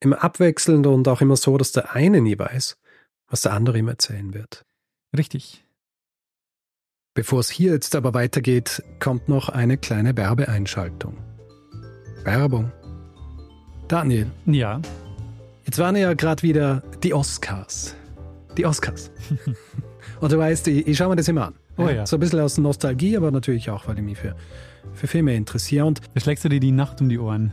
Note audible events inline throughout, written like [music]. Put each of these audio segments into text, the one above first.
Immer abwechselnd und auch immer so, dass der eine nie weiß, was der andere ihm erzählen wird. Richtig. Bevor es hier jetzt aber weitergeht, kommt noch eine kleine Werbeeinschaltung. Werbung. Daniel. Ja. Jetzt waren ja gerade wieder die Oscars. Die Oscars. [laughs] und du weißt, ich, ich schaue mir das immer an. Oh ja. So ein bisschen aus Nostalgie, aber natürlich auch, weil ich mich für, für Filme interessiere. Und Da schlägst du dir die Nacht um die Ohren.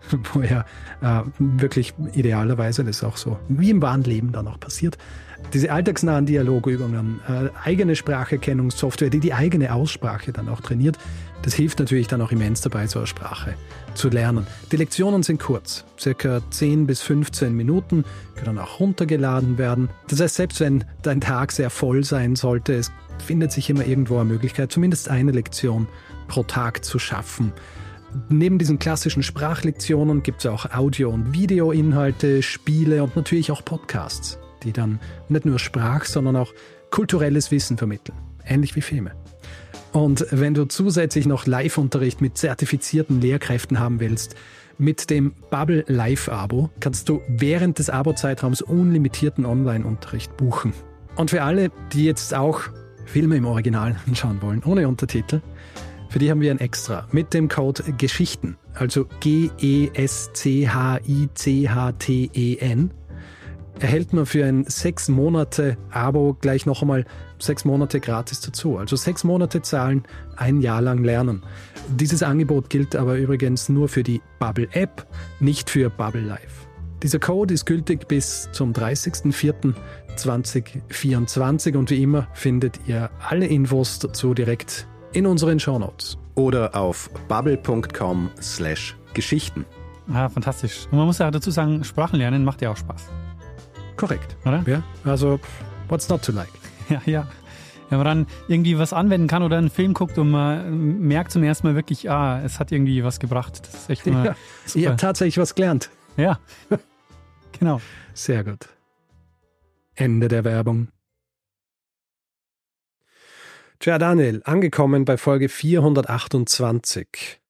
[laughs] wo ja äh, wirklich idealerweise das auch so wie im wahren Leben dann auch passiert. Diese alltagsnahen Dialogübungen, äh, eigene Spracherkennungssoftware, die die eigene Aussprache dann auch trainiert, das hilft natürlich dann auch immens dabei, so eine Sprache zu lernen. Die Lektionen sind kurz, circa 10 bis 15 Minuten, können auch runtergeladen werden. Das heißt, selbst wenn dein Tag sehr voll sein sollte, es findet sich immer irgendwo eine Möglichkeit, zumindest eine Lektion pro Tag zu schaffen. Neben diesen klassischen Sprachlektionen gibt es auch Audio- und Videoinhalte, Spiele und natürlich auch Podcasts, die dann nicht nur Sprach, sondern auch kulturelles Wissen vermitteln. Ähnlich wie Filme. Und wenn du zusätzlich noch Live-Unterricht mit zertifizierten Lehrkräften haben willst, mit dem Bubble Live-Abo kannst du während des Abo-Zeitraums unlimitierten Online-Unterricht buchen. Und für alle, die jetzt auch Filme im Original anschauen wollen, ohne Untertitel, für die haben wir ein Extra mit dem Code Geschichten, also G-E-S-C-H-I-C-H-T-E-N, erhält man für ein sechs Monate Abo gleich noch einmal sechs Monate gratis dazu. Also sechs Monate zahlen, ein Jahr lang lernen. Dieses Angebot gilt aber übrigens nur für die Bubble App, nicht für Bubble Live. Dieser Code ist gültig bis zum 30.04.2024 und wie immer findet ihr alle Infos dazu direkt in unseren Shownotes. oder auf bubble.com slash Geschichten. Ah, fantastisch. Und man muss ja dazu sagen, Sprachen lernen macht ja auch Spaß, Korrekt. oder? Ja, also what's not to like? [laughs] Ja, ja. Wenn man dann irgendwie was anwenden kann oder einen Film guckt und man merkt zum ersten Mal wirklich, ah, es hat irgendwie was gebracht. Das ist echt immer Ja, super. habe tatsächlich was gelernt. Ja, [laughs] genau. Sehr gut. Ende der Werbung. Tja, Daniel, angekommen bei Folge 428.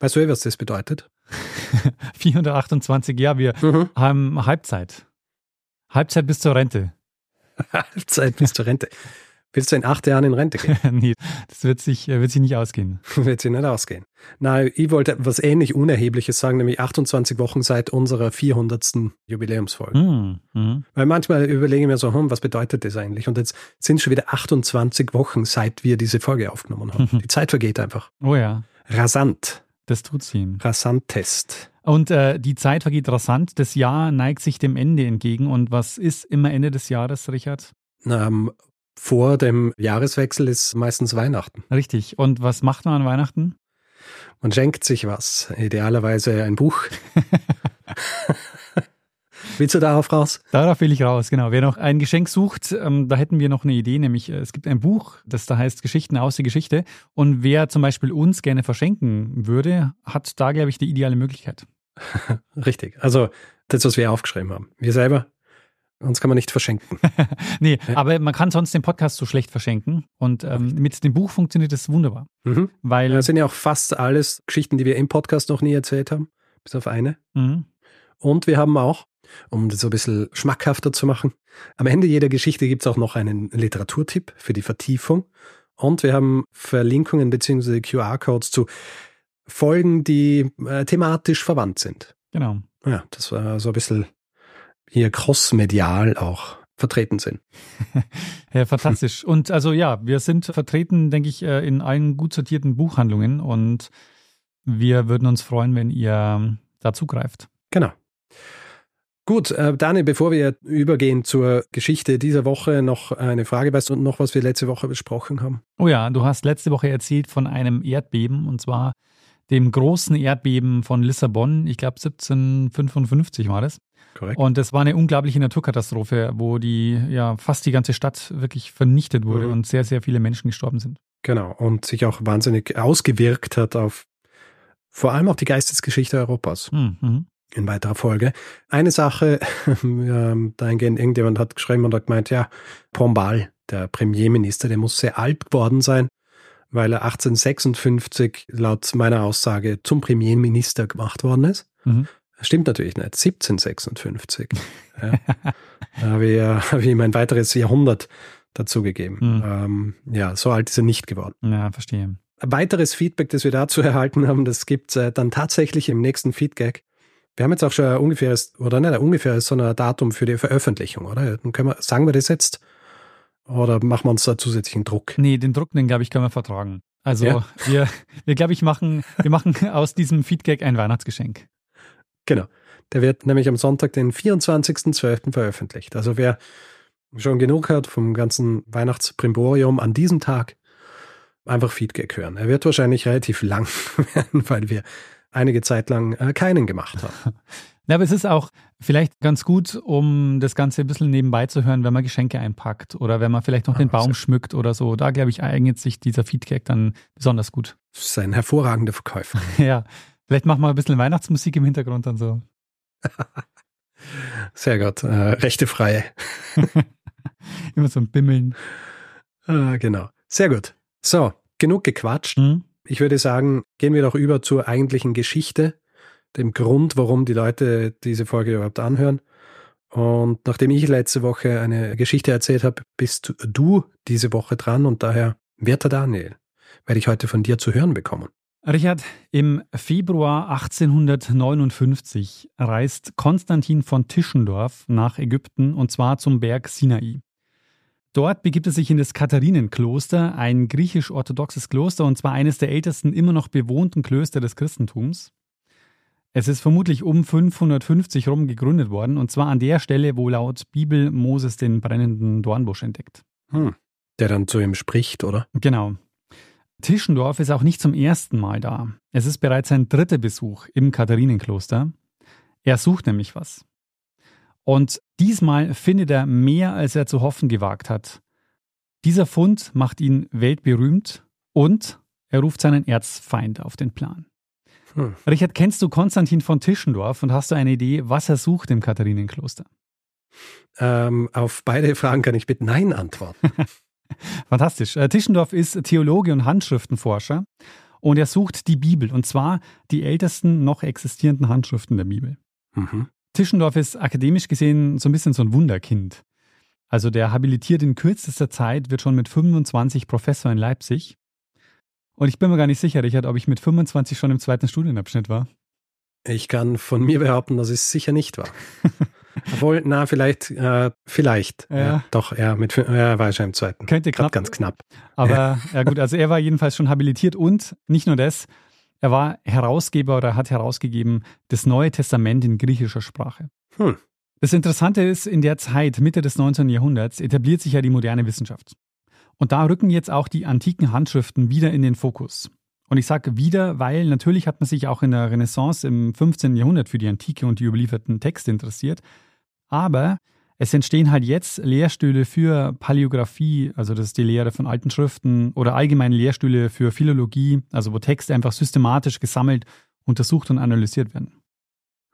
Weißt du, eh, was das bedeutet? [laughs] 428, ja, wir haben Halbzeit. Halbzeit bis zur Rente. [laughs] Halbzeit bis zur Rente. Willst du in acht Jahren in Rente gehen? [laughs] nee, das wird sich, äh, wird sich nicht ausgehen. [laughs] Wird sie nicht ausgehen. Na, ich wollte was ähnlich Unerhebliches sagen, nämlich 28 Wochen seit unserer 400. Jubiläumsfolge. Hm, mhm. Weil manchmal überlege ich mir so, hm, was bedeutet das eigentlich? Und jetzt sind es schon wieder 28 Wochen, seit wir diese Folge aufgenommen haben. [laughs] Die Zeit vergeht einfach. Oh ja, Rasant. das tut sie. Rasant-Test. Und äh, die Zeit vergeht rasant. Das Jahr neigt sich dem Ende entgegen. Und was ist immer Ende des Jahres, Richard? Ähm, vor dem Jahreswechsel ist meistens Weihnachten. Richtig. Und was macht man an Weihnachten? Man schenkt sich was. Idealerweise ein Buch. [laughs] Willst du darauf raus? Darauf will ich raus, genau. Wer noch ein Geschenk sucht, ähm, da hätten wir noch eine Idee, nämlich äh, es gibt ein Buch, das da heißt Geschichten aus der Geschichte. Und wer zum Beispiel uns gerne verschenken würde, hat da, glaube ich, die ideale Möglichkeit. [laughs] Richtig. Also das, was wir aufgeschrieben haben. Wir selber, uns kann man nicht verschenken. [laughs] nee, aber man kann sonst den Podcast so schlecht verschenken. Und ähm, mit dem Buch funktioniert das wunderbar. Mhm. Weil Das sind ja auch fast alles Geschichten, die wir im Podcast noch nie erzählt haben, bis auf eine. Mhm. Und wir haben auch, um das so ein bisschen schmackhafter zu machen, am Ende jeder Geschichte gibt es auch noch einen Literaturtipp für die Vertiefung. Und wir haben Verlinkungen bzw. QR-Codes zu Folgen, die äh, thematisch verwandt sind. Genau. Ja, das war so ein bisschen hier crossmedial auch vertreten sind. [laughs] Ja, fantastisch. Und also ja, wir sind vertreten, denke ich, äh, in allen gut sortierten Buchhandlungen und wir würden uns freuen, wenn ihr da zugreift. Genau. Gut, äh, Daniel, bevor wir übergehen zur Geschichte dieser Woche, noch eine Frage. Weißt du noch, was wir letzte Woche besprochen haben? Oh ja, du hast letzte Woche erzählt von einem Erdbeben und zwar dem großen Erdbeben von Lissabon. Ich glaube 1755 war das. Korrekt. Und das war eine unglaubliche Naturkatastrophe, wo die ja fast die ganze Stadt wirklich vernichtet wurde Mhm. und sehr, sehr viele Menschen gestorben sind. Genau. Und sich auch wahnsinnig ausgewirkt hat auf vor allem auch die Geistesgeschichte Europas Hm, mhm. in weiterer Folge. Eine Sache, [laughs] ähm, dahingehend, irgendjemand hat geschrieben und hat gemeint, ja, Pombal, der Premierminister, der muss sehr alt geworden sein, weil er 1856 laut meiner Aussage zum Premierminister gemacht worden ist. Mhm. Stimmt natürlich nicht. 1756. [laughs] ja. Da habe ich, ja- habe ich ihm ein weiteres Jahrhundert dazugegeben. Mhm. Ähm, ja, so alt ist er nicht geworden. Ja, verstehe. Ein weiteres Feedback, das wir dazu erhalten haben, das gibt es dann tatsächlich im nächsten Feedback. Wir haben jetzt auch schon ein ungefähres, oder nicht ein ungefähres, sondern ein Datum für die Veröffentlichung, oder? Dann können wir, sagen wir das jetzt? Oder machen wir uns da zusätzlichen Druck? Nee, den Druck, den glaube ich, können wir vertragen. Also Ja. wir, wir glaube ich, machen, wir machen aus diesem Feedback ein Weihnachtsgeschenk. Genau. Der wird nämlich am Sonntag, den 24.12. veröffentlicht. Also wer schon genug hat vom ganzen Weihnachtsprimborium an diesem Tag, einfach Feedback hören. Er wird wahrscheinlich relativ lang [laughs] werden, weil wir einige Zeit lang äh, keinen gemacht haben. [laughs] Ja, aber es ist auch vielleicht ganz gut, um das Ganze ein bisschen nebenbei zu hören, wenn man Geschenke einpackt oder wenn man vielleicht noch Ah, den Baum sehr- schmückt oder so. Da, glaube ich, eignet sich dieser Feedback dann besonders gut. Das ist ein hervorragender Verkäufer. [laughs] ja, vielleicht machen wir ein bisschen Weihnachtsmusik im Hintergrund und so. [laughs] Sehr gut. Äh, rechte freie. [laughs] Immer so ein Bimmeln. Äh, genau. Sehr gut. So, genug gequatscht. Hm? Ich würde sagen, gehen wir doch über zur eigentlichen Geschichte, dem Grund, warum die Leute diese Folge überhaupt anhören. Und nachdem ich letzte Woche eine Geschichte erzählt habe, bist du diese Woche dran und daher, werter Daniel, werde ich heute von dir zu hören bekommen. Richard, im Februar 1859 reist Konstantin von Tischendorf nach Ägypten und zwar zum Berg Sinai. Dort begibt er sich in das Katharinenkloster, ein griechisch-orthodoxes Kloster und zwar eines der ältesten immer noch bewohnten Klöster des Christentums. Es ist vermutlich um 550 rum gegründet worden und zwar an der Stelle, wo laut Bibel Moses den brennenden Dornbusch entdeckt. Hm. Der dann zu ihm spricht, oder? Genau. Tischendorf ist auch nicht zum ersten Mal da. Es ist bereits sein dritter Besuch im Katharinenkloster. Er sucht nämlich was. Und diesmal findet er mehr, als er zu hoffen gewagt hat. Dieser Fund macht ihn weltberühmt und er ruft seinen Erzfeind auf den Plan. Hm. Richard, kennst du Konstantin von Tischendorf und hast du eine Idee, was er sucht im Katharinenkloster? Ähm, auf beide Fragen kann ich mit Nein antworten. [laughs] Fantastisch. Äh, Tischendorf ist Theologe und Handschriftenforscher und er sucht die Bibel und zwar die ältesten noch existierenden Handschriften der Bibel. mhm. Tischendorf ist akademisch gesehen so ein bisschen so ein Wunderkind. Also der habilitiert in kürzester Zeit, wird schon mit 25 Professor in Leipzig. Und ich bin mir gar nicht sicher, Richard, ob ich mit 25 schon im zweiten Studienabschnitt war. Ich kann von mir behaupten, dass es sicher nicht war. [laughs] Obwohl, na, vielleicht, äh, vielleicht. Ja. Ja. doch, ja, mit, ja, war schon im zweiten. Könnte knapp. ganz knapp. Aber ja gut, also er war jedenfalls schon habilitiert und nicht nur das, er war Herausgeber oder hat herausgegeben das Neue Testament in griechischer Sprache. Hm. Das Interessante ist, in der Zeit, Mitte des 19. Jahrhunderts, etabliert sich ja die moderne Wissenschaft. Und da rücken jetzt auch die antiken Handschriften wieder in den Fokus. Und ich sage wieder, weil natürlich hat man sich auch in der Renaissance im 15. Jahrhundert für die Antike und die überlieferten Texte interessiert. Aber es entstehen halt jetzt Lehrstühle für Paläographie, also das ist die Lehre von alten Schriften, oder allgemeine Lehrstühle für Philologie, also wo Texte einfach systematisch gesammelt, untersucht und analysiert werden.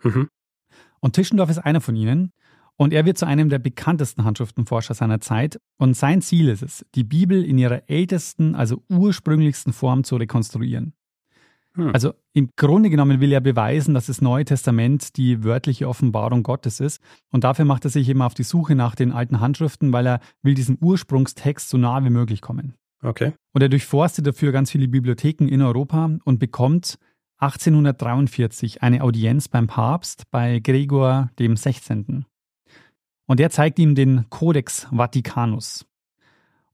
Mhm. Und Tischendorf ist einer von ihnen. Und er wird zu einem der bekanntesten Handschriftenforscher seiner Zeit. Und sein Ziel ist es, die Bibel in ihrer ältesten, also ursprünglichsten Form zu rekonstruieren. Hm. Also im Grunde genommen will er beweisen, dass das Neue Testament die wörtliche Offenbarung Gottes ist. Und dafür macht er sich eben auf die Suche nach den alten Handschriften, weil er will diesem Ursprungstext so nah wie möglich kommen. Okay. Und er durchforstet dafür ganz viele Bibliotheken in Europa und bekommt 1843 eine Audienz beim Papst bei Gregor dem 16. Und der zeigt ihm den Codex Vaticanus.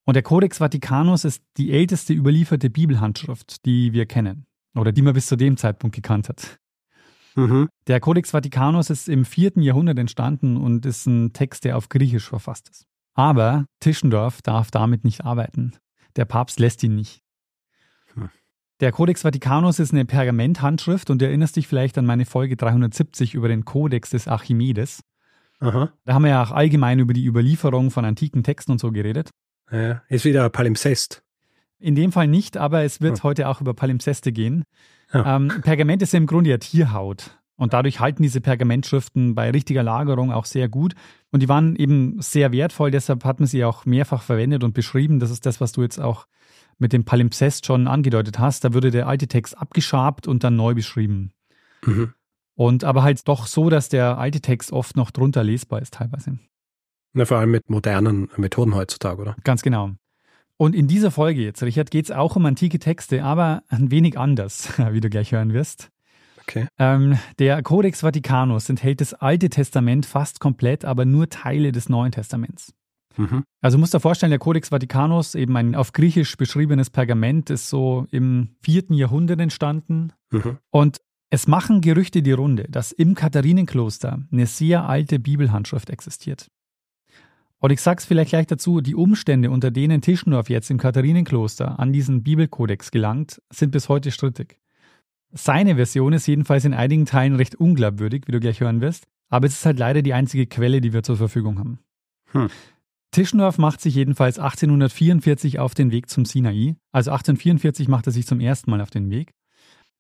Und der Codex Vaticanus ist die älteste überlieferte Bibelhandschrift, die wir kennen oder die man bis zu dem Zeitpunkt gekannt hat. Mhm. Der Codex Vaticanus ist im vierten Jahrhundert entstanden und ist ein Text, der auf Griechisch verfasst ist. Aber Tischendorf darf damit nicht arbeiten. Der Papst lässt ihn nicht. Hm. Der Codex Vaticanus ist eine Pergamenthandschrift und du erinnerst dich vielleicht an meine Folge 370 über den Codex des Archimedes. Aha. Da haben wir ja auch allgemein über die Überlieferung von antiken Texten und so geredet. Ja, ist wieder Palimpsest. In dem Fall nicht, aber es wird Hm. heute auch über Palimpseste gehen. Ja. Ähm, Pergament ist ja im Grunde ja Tierhaut. Und dadurch halten diese Pergamentschriften bei richtiger Lagerung auch sehr gut. Und die waren eben sehr wertvoll, deshalb hat man sie auch mehrfach verwendet und beschrieben. Das ist das, was du jetzt auch mit dem Palimpsest schon angedeutet hast. Da würde der alte Text abgeschabt und dann neu beschrieben. Mhm. Und aber halt doch so, dass der alte Text oft noch drunter lesbar ist teilweise. Na, vor allem mit modernen Methoden heutzutage, oder? Ganz genau. Und in dieser Folge jetzt, Richard, geht es auch um antike Texte, aber ein wenig anders, [laughs] wie du gleich hören wirst. Okay. Ähm, der Codex Vaticanus enthält das Alte Testament fast komplett, aber nur Teile des Neuen Testaments. Mhm. Also musst dir vorstellen, der Codex Vaticanus, eben ein auf Griechisch beschriebenes Pergament, ist so im vierten Jahrhundert entstanden. Mhm. Und es machen Gerüchte die Runde, dass im Katharinenkloster eine sehr alte Bibelhandschrift existiert. Und ich sag's vielleicht gleich dazu, die Umstände, unter denen Tischendorf jetzt im Katharinenkloster an diesen Bibelkodex gelangt, sind bis heute strittig. Seine Version ist jedenfalls in einigen Teilen recht unglaubwürdig, wie du gleich hören wirst, aber es ist halt leider die einzige Quelle, die wir zur Verfügung haben. Hm. Tischendorf macht sich jedenfalls 1844 auf den Weg zum Sinai. Also 1844 macht er sich zum ersten Mal auf den Weg.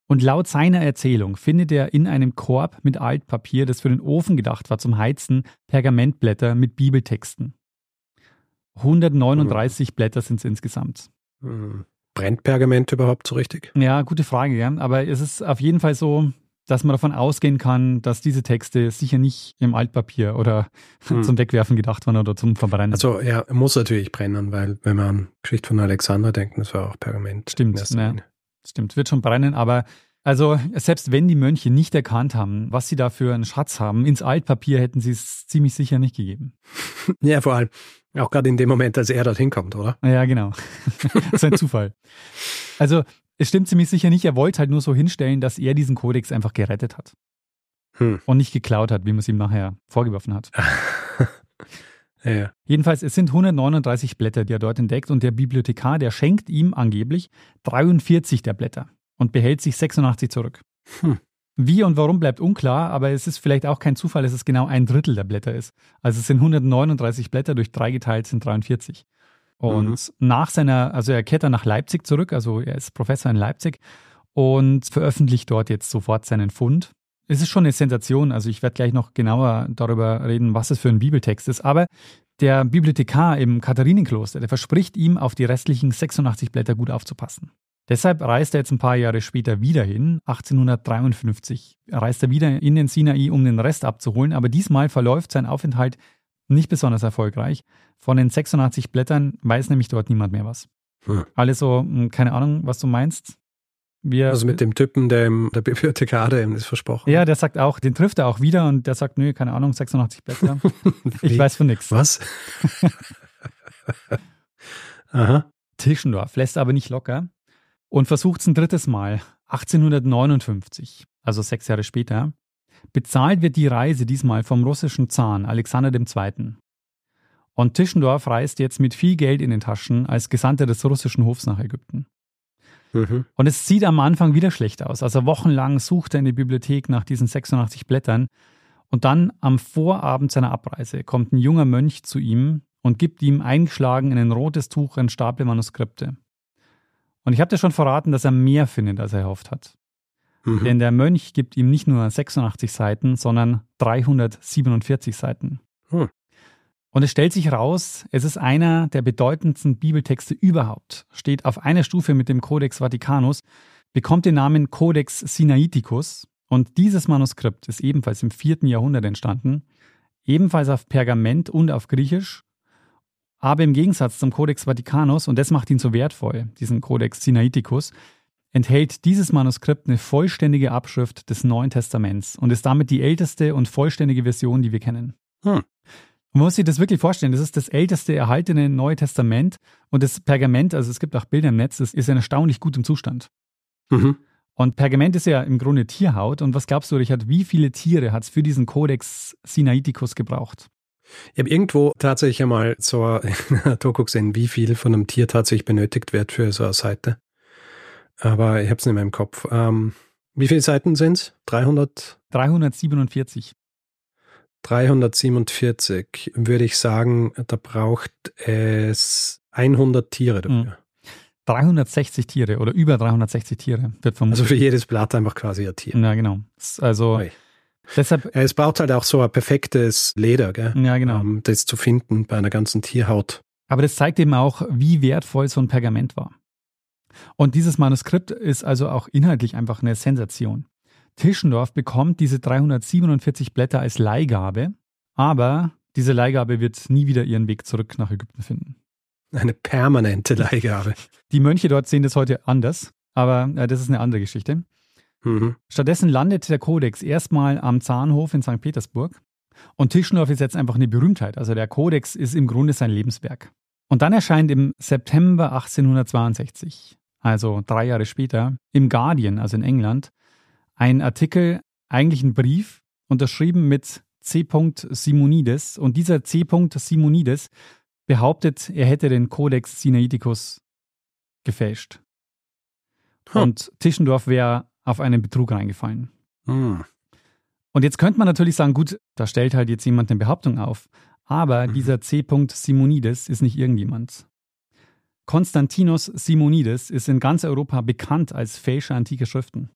Und laut seiner Erzählung findet er in einem Korb mit Altpapier, das für den Ofen gedacht war zum Heizen, Pergamentblätter mit Bibeltexten. 139 Blätter sind es insgesamt. Mhm. Brennt Pergament überhaupt so richtig? Ja, gute Frage, ja. Aber es ist auf jeden Fall so, dass man davon ausgehen kann, dass diese Texte sicher nicht im Altpapier oder Hm. zum Wegwerfen gedacht waren oder zum Verbrennen. Also ja, muss natürlich brennen, weil wenn man an Geschichte von Alexander denkt, das war auch Pergament. Stimmt. Linie. Stimmt, wird schon brennen, aber also selbst wenn die Mönche nicht erkannt haben, was sie da für einen Schatz haben, ins Altpapier hätten sie es ziemlich sicher nicht gegeben. [laughs] Ja, vor allem auch gerade in dem Moment, als er dorthin kommt, oder? Ja, genau. [laughs] das ist ein Zufall. Also es stimmt ziemlich sicher nicht, er wollte halt nur so hinstellen, dass er diesen Kodex einfach gerettet hat Hm. und nicht geklaut hat, wie man es ihm nachher vorgeworfen hat. [laughs] Ja, ja. Jedenfalls, es sind 139 Blätter, die er dort entdeckt und der Bibliothekar, der schenkt ihm angeblich 43 der Blätter und behält sich 86 zurück. Hm. Wie und warum bleibt unklar, aber es ist vielleicht auch kein Zufall, dass es genau ein Drittel der Blätter ist. Also es sind 139 Blätter, durch drei geteilt sind 43. Und Mhm. nach seiner, also er kehrt dann nach Leipzig zurück, also er ist Professor in Leipzig und veröffentlicht dort jetzt sofort seinen Fund. Es ist schon eine Sensation, also ich werde gleich noch genauer darüber reden, was es für ein Bibeltext ist, aber der Bibliothekar im Katharinenkloster, der verspricht ihm, auf die restlichen 86 Blätter gut aufzupassen. Deshalb reist er jetzt ein paar Jahre später wieder hin, 1853. Reist er wieder in den Sinai, um den Rest abzuholen, aber diesmal verläuft sein Aufenthalt nicht besonders erfolgreich. Von den 86 Blättern weiß nämlich dort niemand mehr was. Hm. Alle so, hm, keine Ahnung, was du meinst. Wir, Also mit dem Typen, der, im, der Bibliothekar, der ihm das versprochen ja, der sagt auch, den trifft er auch wieder und der sagt, nö, keine Ahnung, 86 Blätter. [laughs] Ich weiß von nichts. Was? [laughs] Aha. Tischendorf lässt aber nicht locker und versucht es ein drittes Mal, 1859, also sechs Jahre später. Bezahlt wird die Reise diesmal vom russischen Zahn Alexander II. Und Tischendorf reist jetzt mit viel Geld in den Taschen als Gesandter des russischen Hofs nach Ägypten. Mhm. Und es sieht am Anfang wieder schlecht aus. Also wochenlang sucht er in der Bibliothek nach diesen 86 Blättern. Und dann am Vorabend seiner Abreise kommt ein junger Mönch zu ihm und gibt ihm eingeschlagen in ein rotes Tuch ein Stapel Manuskripte. Und ich habe dir schon verraten, dass er mehr findet, als er erhofft hat. Mhm. Denn der Mönch gibt ihm nicht nur 86 Seiten, sondern 347 Seiten. Mhm. Und es stellt sich raus, es ist einer der bedeutendsten Bibeltexte überhaupt, steht auf einer Stufe mit dem Codex Vaticanus, bekommt den Namen Codex Sinaiticus und dieses Manuskript ist ebenfalls im vierten Jahrhundert entstanden, ebenfalls auf Pergament und auf Griechisch, aber im Gegensatz zum Codex Vaticanus, und das macht ihn so wertvoll, diesen Codex Sinaiticus, enthält dieses Manuskript eine vollständige Abschrift des Neuen Testaments und ist damit die älteste und vollständige Version, die wir kennen. Hm. Man muss sich das wirklich vorstellen. Das ist das älteste erhaltene Neue Testament und das Pergament, also es gibt auch Bilder im Netz, das ist in erstaunlich gutem Zustand. Mhm. Und Pergament ist ja im Grunde Tierhaut. Und was glaubst du, Richard, wie viele Tiere hat es für diesen Codex Sinaiticus gebraucht? Ich habe irgendwo tatsächlich einmal so [laughs] eine Doku gesehen, wie viel von einem Tier tatsächlich benötigt wird für so eine Seite. Aber ich habe es nicht mehr im Kopf. Ähm, wie viele Seiten sind es? 300? 347. 347 würde ich sagen, da braucht es 100 Tiere dafür. 360 hm. Tiere oder über 360 Tiere wird vermutet. Also für jedes Blatt einfach quasi ein Tier. Ja, genau. Also Oi. deshalb. Ja, es braucht halt auch so ein perfektes Leder, gell? Ja, genau. Um das zu finden bei einer ganzen Tierhaut. Aber das zeigt eben auch, wie wertvoll so ein Pergament war. Und dieses Manuskript ist also auch inhaltlich einfach eine Sensation. Tischendorf bekommt diese 347 Blätter als Leihgabe, aber diese Leihgabe wird nie wieder ihren Weg zurück nach Ägypten finden. Eine permanente Leihgabe. Die Mönche dort sehen das heute anders, aber äh, das ist eine andere Geschichte. Mhm. Stattdessen landet der Kodex erstmal am Zahnhof in St. Petersburg und Tischendorf ist jetzt einfach eine Berühmtheit. Also der Kodex ist im Grunde sein Lebenswerk. Und dann erscheint im September 1862, also drei Jahre später, im Guardian, also in England, ein Artikel, eigentlich ein Brief, unterschrieben mit C. Simonides. Und dieser C. Simonides behauptet, er hätte den Codex Sinaiticus gefälscht. Hm. Und Tischendorf wäre auf einen Betrug reingefallen. Hm. Und jetzt könnte man natürlich sagen, gut, da stellt halt jetzt jemand eine Behauptung auf. Aber mhm. dieser C. Simonides ist nicht irgendjemand. Konstantinos Simonides ist in ganz Europa bekannt als Fälscher antiker Schriften.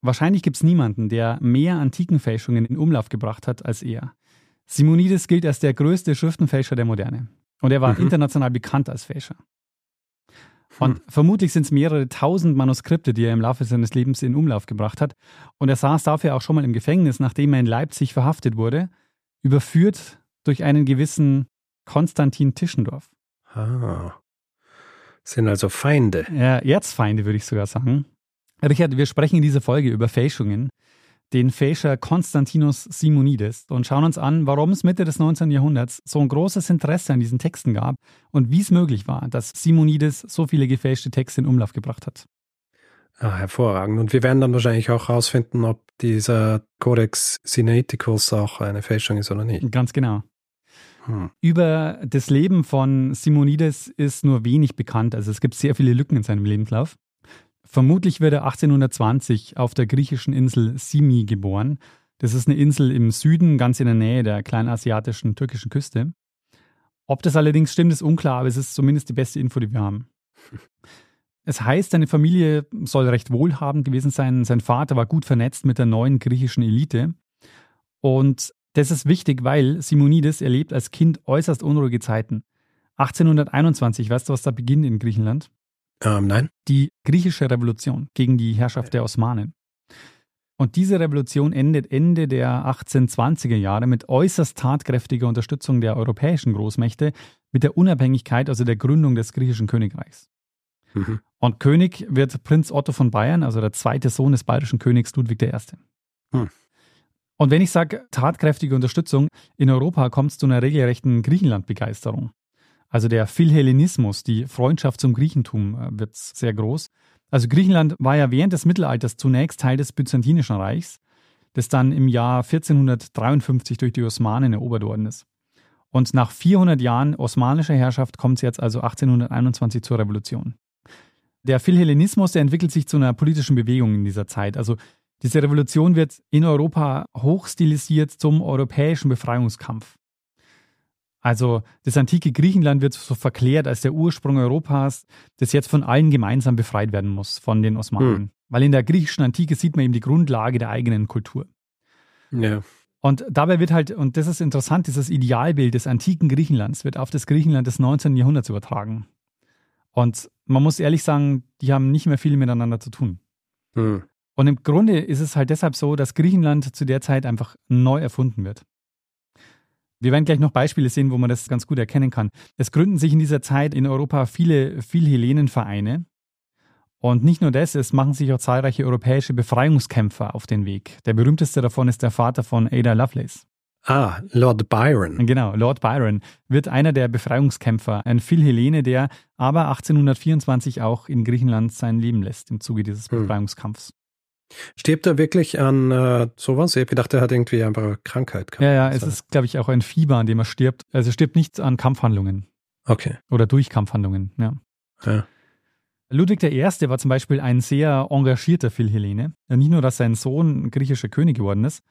Wahrscheinlich gibt es niemanden, der mehr Antikenfälschungen in Umlauf gebracht hat als er. Simonides gilt als der größte Schriftenfälscher der Moderne. Und er war mhm. international bekannt als Fälscher. Und hm. vermutlich sind es mehrere tausend Manuskripte, die er im Laufe seines Lebens in Umlauf gebracht hat. Und er saß dafür auch schon mal im Gefängnis, nachdem er in Leipzig verhaftet wurde, überführt durch einen gewissen Konstantin Tischendorf. Ah. Sind also Feinde. Ja, Erzfeinde, würde ich sogar sagen. Richard, wir sprechen in dieser Folge über Fälschungen, den Fälscher Konstantinos Simonides und schauen uns an, warum es Mitte des 19. Jahrhunderts so ein großes Interesse an diesen Texten gab und wie es möglich war, dass Simonides so viele gefälschte Texte in Umlauf gebracht hat. Ah, hervorragend. Und wir werden dann wahrscheinlich auch herausfinden, ob dieser Codex Sinaiticus auch eine Fälschung ist oder nicht. Ganz genau. Hm. Über das Leben von Simonides ist nur wenig bekannt. Also es gibt sehr viele Lücken in seinem Lebenslauf. Vermutlich wird er 1820 auf der griechischen Insel Simi geboren. Das ist eine Insel im Süden, ganz in der Nähe der kleinasiatischen türkischen Küste. Ob das allerdings stimmt, ist unklar, aber es ist zumindest die beste Info, die wir haben. [laughs] Es heißt, seine Familie soll recht wohlhabend gewesen sein. Sein Vater war gut vernetzt mit der neuen griechischen Elite. Und das ist wichtig, weil Simonides erlebt als Kind äußerst unruhige Zeiten. 1821, weißt du, was da beginnt in Griechenland? Ähm, nein. Die griechische Revolution gegen die Herrschaft der Osmanen. Und diese Revolution endet Ende der 1820er Jahre mit äußerst tatkräftiger Unterstützung der europäischen Großmächte mit der Unabhängigkeit, also der Gründung des griechischen Königreichs. Mhm. Und König wird Prinz Otto von Bayern, also der zweite Sohn des bayerischen Königs Ludwig I. Mhm. Und wenn ich sage tatkräftige Unterstützung, in Europa kommt es zu einer regelrechten Griechenland-Begeisterung. Also der Philhellenismus, die Freundschaft zum Griechentum äh, wird sehr groß. Also Griechenland war ja während des Mittelalters zunächst Teil des Byzantinischen Reichs, das dann im Jahr 1453 durch die Osmanen erobert worden ist. Und nach 400 Jahren osmanischer Herrschaft kommt es jetzt also 1821 zur Revolution. Der Philhellenismus, der entwickelt sich zu einer politischen Bewegung in dieser Zeit. Also Diese Revolution wird in Europa hochstilisiert zum europäischen Befreiungskampf. Also das antike Griechenland wird so verklärt als der Ursprung Europas, das jetzt von allen gemeinsam befreit werden muss, von den Osmanen. Hm. Weil in der griechischen Antike sieht man eben die Grundlage der eigenen Kultur. Ja. Und dabei wird halt, und das ist interessant, dieses Idealbild des antiken Griechenlands wird auf das Griechenland des 19. Jahrhunderts übertragen. Und man muss ehrlich sagen, die haben nicht mehr viel miteinander zu tun. Hm. Und im Grunde ist es halt deshalb so, dass Griechenland zu der Zeit einfach neu erfunden wird. Wir werden gleich noch Beispiele sehen, wo man das ganz gut erkennen kann. Es gründen sich in dieser Zeit in Europa viele Philhellenenvereine. Und nicht nur das, es machen sich auch zahlreiche europäische Befreiungskämpfer auf den Weg. Der berühmteste davon ist der Vater von Ada Lovelace. Ah, Lord Byron. Genau, Lord Byron wird einer der Befreiungskämpfer, ein Philhellene, der aber 1824 auch in Griechenland sein Leben lässt im Zuge dieses hm. Befreiungskampfs. Stirbt er wirklich an äh, sowas? Ich habe gedacht, er hat irgendwie einfach eine Krankheit gehabt. Ja, ja, es ist, glaube ich, auch ein Fieber, an dem er stirbt. Also er stirbt nicht an Kampfhandlungen. Okay. Oder durch Kampfhandlungen, ja. ja. Ludwig I. war zum Beispiel ein sehr engagierter Philhellene. Nicht nur, dass sein Sohn griechischer König geworden ist,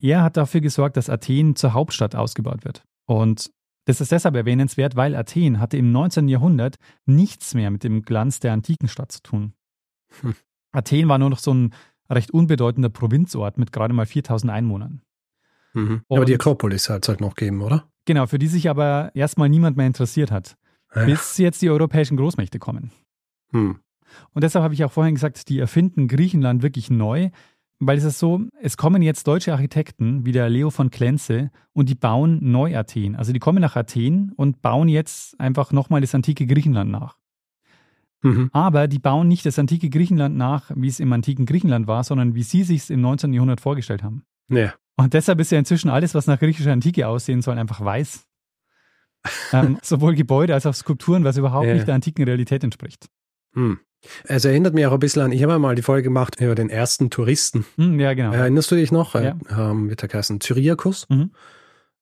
er hat dafür gesorgt, dass Athen zur Hauptstadt ausgebaut wird. Und das ist deshalb erwähnenswert, weil Athen hatte im 19. Jahrhundert nichts mehr mit dem Glanz der antiken Stadt zu tun. Hm. Athen war nur noch so ein recht unbedeutender Provinzort mit gerade mal 4000 Einwohnern. Mhm. Aber die Akropolis hat es halt noch gegeben, oder? Genau, für die sich aber erstmal niemand mehr interessiert hat, ja. bis jetzt die europäischen Großmächte kommen. Hm. Und deshalb habe ich auch vorhin gesagt, die erfinden Griechenland wirklich neu, weil es ist so, es kommen jetzt deutsche Architekten wie der Leo von Klenze und die bauen Neu-Athen. Also die kommen nach Athen und bauen jetzt einfach nochmal das antike Griechenland nach. Mhm. Aber die bauen nicht das antike Griechenland nach, wie es im antiken Griechenland war, sondern wie sie sich es im 19. Jahrhundert vorgestellt haben. Ja. Und deshalb ist ja inzwischen alles, was nach griechischer Antike aussehen soll, einfach weiß. [laughs] ähm, sowohl Gebäude als auch Skulpturen, was überhaupt ja. nicht der antiken Realität entspricht. Hm. Es erinnert mich auch ein bisschen an, ich habe mal die Folge gemacht über den ersten Touristen. Hm, ja, genau. Erinnerst du dich noch? Ja. Ähm, wird der geheißen Cyriakus. Mhm.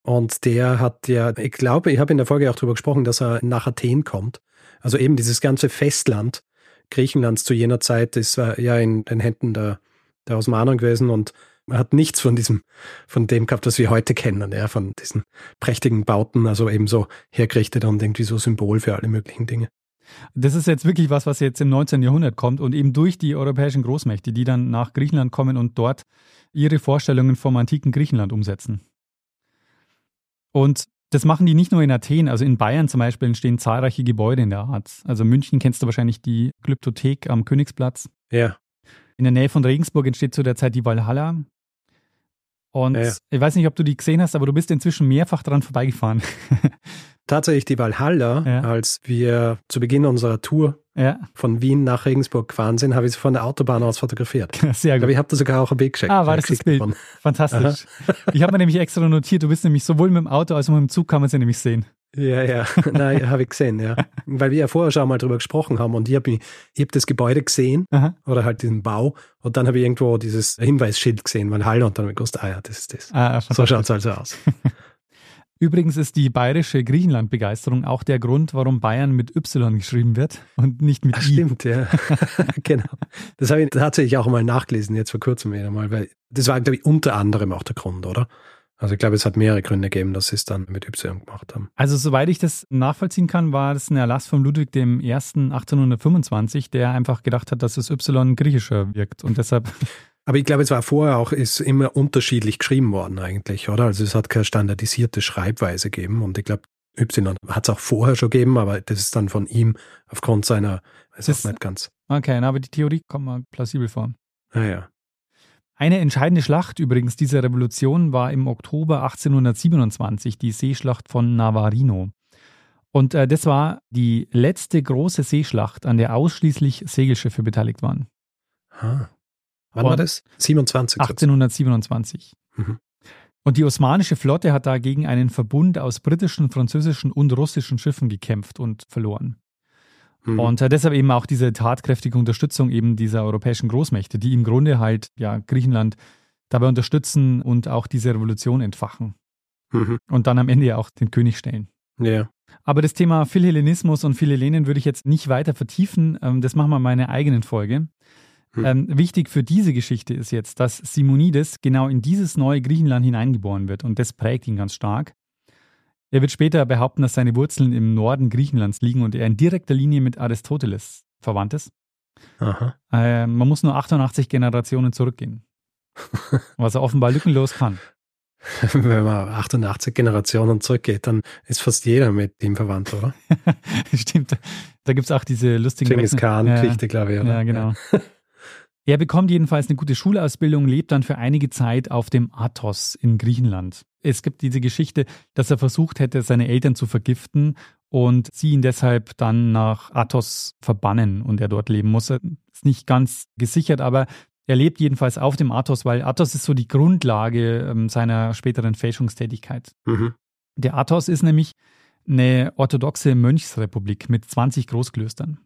Und der hat ja, ich glaube, ich habe in der Folge auch darüber gesprochen, dass er nach Athen kommt. Also eben dieses ganze Festland Griechenlands zu jener Zeit ist ja in den Händen der, der Osmanen gewesen und man hat nichts von diesem, von dem gehabt, was wir heute kennen, ja, von diesen prächtigen Bauten, also eben so hergerichtet und irgendwie so Symbol für alle möglichen Dinge. Das ist jetzt wirklich was, was jetzt im 19. Jahrhundert kommt und eben durch die europäischen Großmächte, die dann nach Griechenland kommen und dort ihre Vorstellungen vom antiken Griechenland umsetzen. Und das machen die nicht nur in Athen, also in Bayern zum Beispiel entstehen zahlreiche Gebäude in der Art. Also München kennst du wahrscheinlich die Glyptothek am Königsplatz. Ja. In der Nähe von Regensburg entsteht zu der Zeit die Valhalla. Und ja. ich weiß nicht, ob du die gesehen hast, aber du bist inzwischen mehrfach dran vorbeigefahren. [laughs] tatsächlich die Valhalla, ja. als wir zu Beginn unserer Tour ja. von Wien nach Regensburg gefahren sind, habe ich sie von der Autobahn aus fotografiert. [laughs] Sehr gut. Aber ich habe da sogar auch ein Bild geschickt. Ah, war das das Bild? Davon. Fantastisch. ich habe mir nämlich extra notiert, du bist nämlich sowohl mit dem Auto als auch mit dem Zug kann man sie nämlich sehen. Ja, ja, [laughs] nein, habe ich gesehen, ja. Weil wir ja vorher schon mal drüber gesprochen haben und ich habe hab das Gebäude gesehen Aha. oder halt diesen Bau und dann habe ich irgendwo dieses Hinweisschild gesehen, Valhalla und dann habe ich gewusst, ah ja, das ist das. Ah, so schaut es also aus. [laughs] Übrigens ist die bayerische Griechenland-Begeisterung auch der Grund, warum Bayern mit Y geschrieben wird und nicht mit Ach, I. Stimmt, ja. [laughs] genau. Das habe ich tatsächlich auch mal nachgelesen, jetzt vor kurzem wieder mal, weil das war, glaube ich, unter anderem auch der Grund, oder? Also ich glaube, es hat mehrere Gründe gegeben, dass sie es dann mit Y gemacht haben. Also soweit ich das nachvollziehen kann, war das ein Erlass von Ludwig I. 1825, der einfach gedacht hat, dass das Y griechischer wirkt und deshalb aber ich glaube, es war vorher auch, ist immer unterschiedlich geschrieben worden eigentlich, oder? Also es hat keine standardisierte Schreibweise gegeben und ich glaube, Y hat es auch vorher schon gegeben, aber das ist dann von ihm aufgrund seiner, weiß auch nicht ganz. Okay, aber die Theorie kommt mal plausibel vor. Ah ja. Eine entscheidende Schlacht übrigens dieser Revolution war im Oktober 1827 die Seeschlacht von Navarino. Und äh, das war die letzte große Seeschlacht, an der ausschließlich Segelschiffe beteiligt waren. Ah. Wann war das? 27. 1827. Mhm. Und die osmanische Flotte hat dagegen einen Verbund aus britischen, französischen und russischen Schiffen gekämpft und verloren. Mhm. Und äh, deshalb eben auch diese tatkräftige Unterstützung eben dieser europäischen Großmächte, die im Grunde halt ja Griechenland dabei unterstützen und auch diese Revolution entfachen. Mhm. Und dann am Ende ja auch den König stellen. Ja. Aber das Thema Philhellenismus und Philhellenen würde ich jetzt nicht weiter vertiefen. Ähm, das machen wir in meiner eigenen Folge. Hm. Ähm, wichtig für diese Geschichte ist jetzt, dass Simonides genau in dieses neue Griechenland hineingeboren wird und das prägt ihn ganz stark. Er wird später behaupten, dass seine Wurzeln im Norden Griechenlands liegen und er in direkter Linie mit Aristoteles verwandt ist. Äh, man muss nur 88 Generationen zurückgehen. [laughs] was er offenbar lückenlos kann. Wenn man 88 Generationen zurückgeht, dann ist fast jeder mit ihm verwandt, oder? [laughs] Stimmt. Da gibt es auch diese lustigen Genghis Khan-Geschichte, ja, glaube ich. Oder? Ja, genau. [laughs] er bekommt jedenfalls eine gute Schulausbildung, lebt dann für einige Zeit auf dem Athos in Griechenland. Es gibt diese Geschichte, dass er versucht hätte, seine Eltern zu vergiften und sie ihn deshalb dann nach Athos verbannen und er dort leben muss. Ist nicht ganz gesichert, aber er lebt jedenfalls auf dem Athos, weil Athos ist so die Grundlage ähm, seiner späteren Fälschungstätigkeit. Mhm. Der Athos ist nämlich eine orthodoxe Mönchsrepublik mit 20 Großklöstern.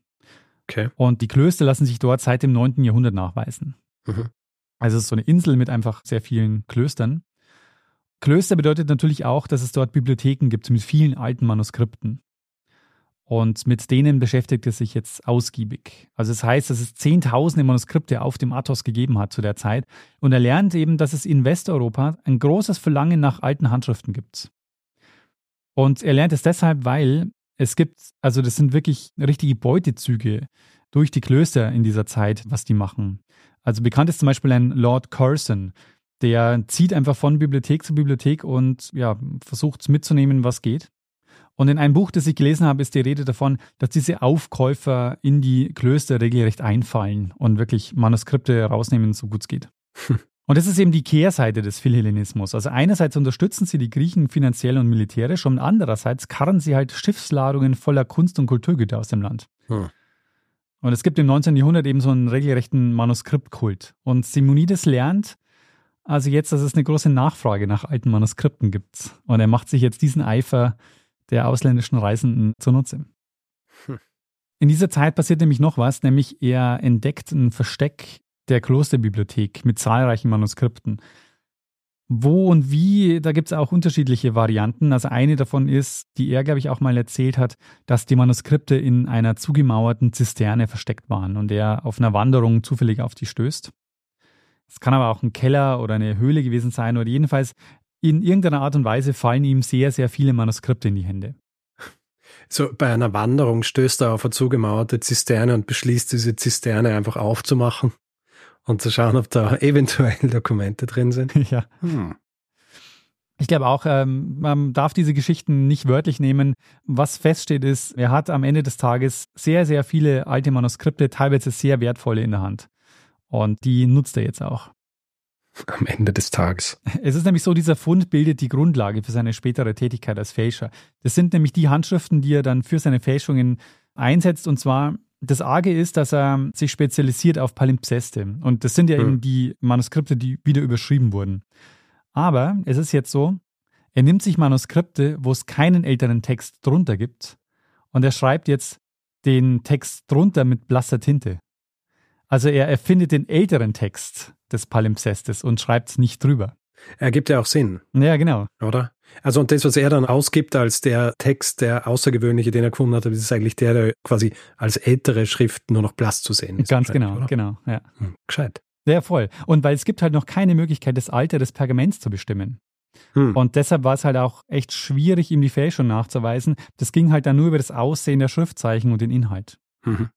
Okay. Und die Klöster lassen sich dort seit dem 9. Jahrhundert nachweisen. Mhm. Also es ist so eine Insel mit einfach sehr vielen Klöstern. Klöster bedeutet natürlich auch, dass es dort Bibliotheken gibt mit vielen alten Manuskripten. Und mit denen beschäftigt er sich jetzt ausgiebig. Also es das heißt, dass es zehntausende Manuskripte auf dem Athos gegeben hat zu der Zeit. Und er lernt eben, dass es in Westeuropa ein großes Verlangen nach alten Handschriften gibt. Und er lernt es deshalb, weil es gibt, also das sind wirklich richtige Beutezüge durch die Klöster in dieser Zeit, was die machen. Also bekannt ist zum Beispiel ein Lord Curzon, der zieht einfach von Bibliothek zu Bibliothek und ja, versucht mitzunehmen, was geht. Und in einem Buch, das ich gelesen habe, ist die Rede davon, dass diese Aufkäufer in die Klöster regelrecht einfallen und wirklich Manuskripte rausnehmen, so gut es geht. [laughs] Und das ist eben die Kehrseite des Philhellenismus. Also einerseits unterstützen sie die Griechen finanziell und militärisch und andererseits karren sie halt Schiffsladungen voller Kunst- und Kulturgüter aus dem Land. Hm. Und es gibt im 19. Jahrhundert eben so einen regelrechten Manuskriptkult. Und Simonides lernt also jetzt, dass es eine große Nachfrage nach alten Manuskripten gibt. Und er macht sich jetzt diesen Eifer der ausländischen Reisenden zunutze. Hm. In dieser Zeit passiert nämlich noch was, nämlich er entdeckt ein Versteck der Klosterbibliothek mit zahlreichen Manuskripten. Wo und wie, da gibt es auch unterschiedliche Varianten. Also eine davon ist, die er, glaube ich, auch mal erzählt hat, dass die Manuskripte in einer zugemauerten Zisterne versteckt waren und er auf einer Wanderung zufällig auf die stößt. Es kann aber auch ein Keller oder eine Höhle gewesen sein oder jedenfalls in irgendeiner Art und Weise fallen ihm sehr, sehr viele Manuskripte in die Hände. So bei einer Wanderung stößt er auf eine zugemauerte Zisterne und beschließt, diese Zisterne einfach aufzumachen und zu schauen, ob da eventuell Dokumente drin sind. [laughs] Ja. Hm. Ich glaube auch, ähm, man darf diese Geschichten nicht wörtlich nehmen. Was feststeht ist, er hat am Ende des Tages sehr, sehr viele alte Manuskripte, teilweise sehr wertvolle in der Hand. Und die nutzt er jetzt auch am Ende des Tages. [laughs] Es ist nämlich so, dieser Fund bildet die Grundlage für seine spätere Tätigkeit als Fälscher. Das sind nämlich die Handschriften, die er dann für seine Fälschungen einsetzt. Und zwar, das Arge ist, dass er sich spezialisiert auf Palimpseste. Und das sind ja hm. eben die Manuskripte, die wieder überschrieben wurden. Aber es ist jetzt so, er nimmt sich Manuskripte, wo es keinen älteren Text drunter gibt. Und er schreibt jetzt den Text drunter mit blasser Tinte. Also er erfindet den älteren Text des Palimpsestes und schreibt es nicht drüber. Ergibt ja auch Sinn. Ja, genau. Oder? Also und das, was er dann ausgibt als der Text, der außergewöhnliche, den er gefunden hat, das ist eigentlich der, der quasi als ältere Schrift nur noch blass zu sehen ist. Ganz genau, oder? genau, ja. Hm, gescheit. Ja, voll. Und weil es gibt halt noch keine Möglichkeit, das Alter des Pergaments zu bestimmen. Hm. Und deshalb war es halt auch echt schwierig, ihm die Fälschung nachzuweisen. Das ging halt dann nur über das Aussehen der Schriftzeichen und den Inhalt. Mhm.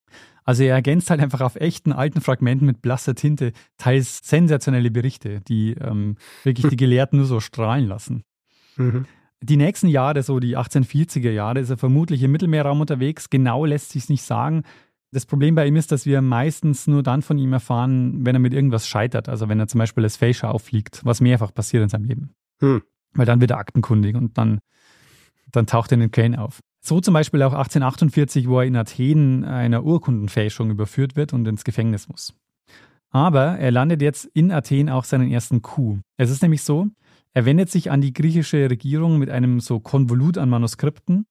Also er ergänzt halt einfach auf echten alten Fragmenten mit blasser Tinte teils sensationelle Berichte, die ähm, wirklich die Gelehrten nur so strahlen lassen. Mhm. Die nächsten Jahre, so die 1840er Jahre, ist er vermutlich im Mittelmeerraum unterwegs. Genau lässt sich nicht sagen. Das Problem bei ihm ist, dass wir meistens nur dann von ihm erfahren, wenn er mit irgendwas scheitert. Also wenn er zum Beispiel als Fälscher auffliegt, was mehrfach passiert in seinem Leben. Mhm. Weil dann wird er aktenkundig und dann, dann taucht er in den Quellen auf. So zum Beispiel auch 1848, wo er in Athen einer Urkundenfälschung überführt wird und ins Gefängnis muss. Aber er landet jetzt in Athen auch seinen ersten Coup. Es ist nämlich so, er wendet sich an die griechische Regierung mit einem so Konvolut an Manuskripten.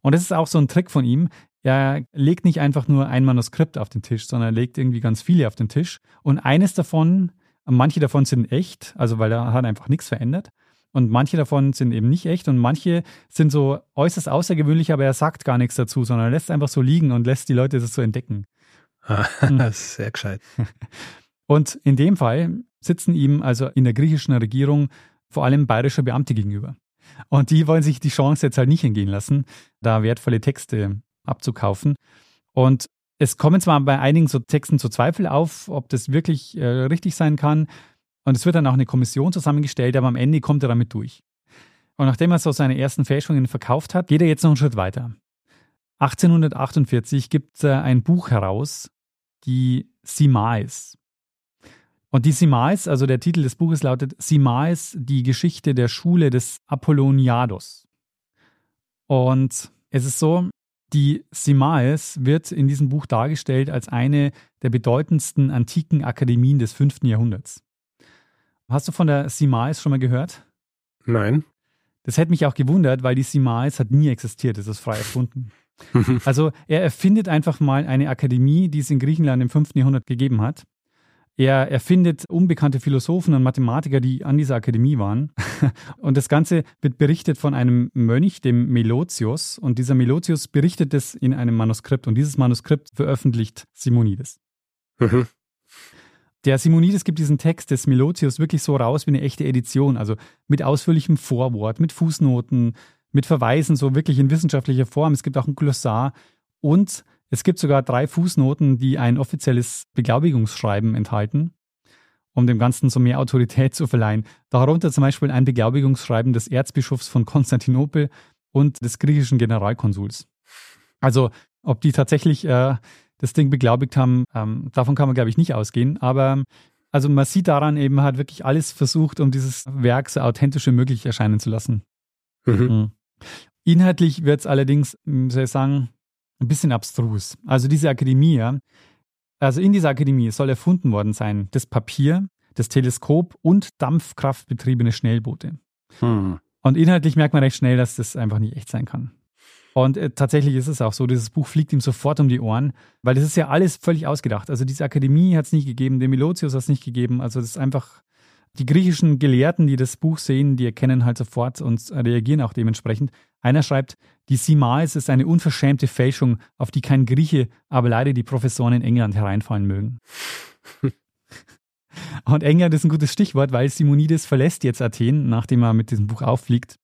Und das ist auch so ein Trick von ihm. Er legt nicht einfach nur ein Manuskript auf den Tisch, sondern er legt irgendwie ganz viele auf den Tisch. Und eines davon, manche davon sind echt, also weil er hat einfach nichts verändert. Und manche davon sind eben nicht echt und manche sind so äußerst außergewöhnlich, aber er sagt gar nichts dazu, sondern er lässt einfach so liegen und lässt die Leute das so entdecken. [laughs] Sehr gescheit. Und in dem Fall sitzen ihm also in der griechischen Regierung vor allem bayerische Beamte gegenüber. Und die wollen sich die Chance jetzt halt nicht entgehen lassen, da wertvolle Texte abzukaufen. Und es kommen zwar bei einigen so Texten zu Zweifel auf, ob das wirklich äh, richtig sein kann. Und es wird dann auch eine Kommission zusammengestellt, aber am Ende kommt er damit durch. Und nachdem er so seine ersten Fälschungen verkauft hat, geht er jetzt noch einen Schritt weiter. 1848 gibt er ein Buch heraus, die Simais. Und die Simais, also der Titel des Buches lautet Simais, die Geschichte der Schule des Apolloniados. Und es ist so, die Simais wird in diesem Buch dargestellt als eine der bedeutendsten antiken Akademien des 5. Jahrhunderts. Hast du von der Simais schon mal gehört? Nein. Das hätte mich auch gewundert, weil die Simais hat nie existiert, das ist frei erfunden. [laughs] also er erfindet einfach mal eine Akademie, die es in Griechenland im 5. Jahrhundert gegeben hat. Er erfindet unbekannte Philosophen und Mathematiker, die an dieser Akademie waren. [laughs] Und das Ganze wird berichtet von einem Mönch, dem Melotius. Und dieser Melotius berichtet es in einem Manuskript. Und dieses Manuskript veröffentlicht Simonides. Mhm. Der Simonides gibt diesen Text des Melotius wirklich so raus wie eine echte Edition. Also mit ausführlichem Vorwort, mit Fußnoten, mit Verweisen, so wirklich in wissenschaftlicher Form. Es gibt auch ein Glossar. Und es gibt sogar drei Fußnoten, die ein offizielles Beglaubigungsschreiben enthalten, um dem Ganzen so mehr Autorität zu verleihen. Darunter zum Beispiel ein Beglaubigungsschreiben des Erzbischofs von Konstantinopel und des griechischen Generalkonsuls. Also, ob die tatsächlich äh, das Ding beglaubigt haben, ähm, davon kann man, glaube ich, nicht ausgehen. Aber also man sieht daran eben, hat wirklich alles versucht, um dieses Werk so authentisch wie möglich erscheinen zu lassen. Mhm. Mhm. Inhaltlich wird es allerdings, soll ich sagen, ein bisschen abstrus. Also diese Akademie, ja, also in dieser Akademie soll erfunden worden sein das Papier, das Teleskop und dampfkraftbetriebene Schnellboote. Hm. Und inhaltlich merkt man recht schnell, dass das einfach nicht echt sein kann. Und äh, tatsächlich ist es auch so, dieses Buch fliegt ihm sofort um die Ohren, weil das ist ja alles völlig ausgedacht. Also diese Akademie hat es nicht gegeben, den Melotius hat es nicht gegeben. Also das ist einfach, die griechischen Gelehrten, die das Buch sehen, die erkennen halt sofort und reagieren auch dementsprechend. Einer schreibt, die Simais ist eine unverschämte Fälschung, auf die kein Grieche, aber leider die Professoren in England hereinfallen mögen. [laughs] und England ist ein gutes Stichwort, weil Simonides verlässt jetzt Athen, nachdem er mit diesem Buch auffliegt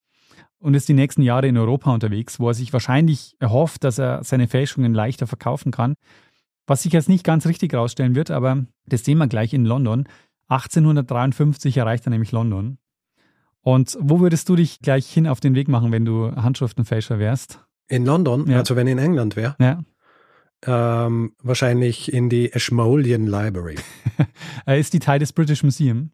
und ist die nächsten Jahre in Europa unterwegs, wo er sich wahrscheinlich erhofft, dass er seine Fälschungen leichter verkaufen kann. Was sich jetzt nicht ganz richtig herausstellen wird, aber das sehen wir gleich in London. 1853 erreicht er nämlich London. Und wo würdest du dich gleich hin auf den Weg machen, wenn du Handschriftenfälscher wärst? In London, ja. also wenn ich in England wäre? Ja. Ähm, wahrscheinlich in die Ashmolean Library. [laughs] ist die Teil des British Museum?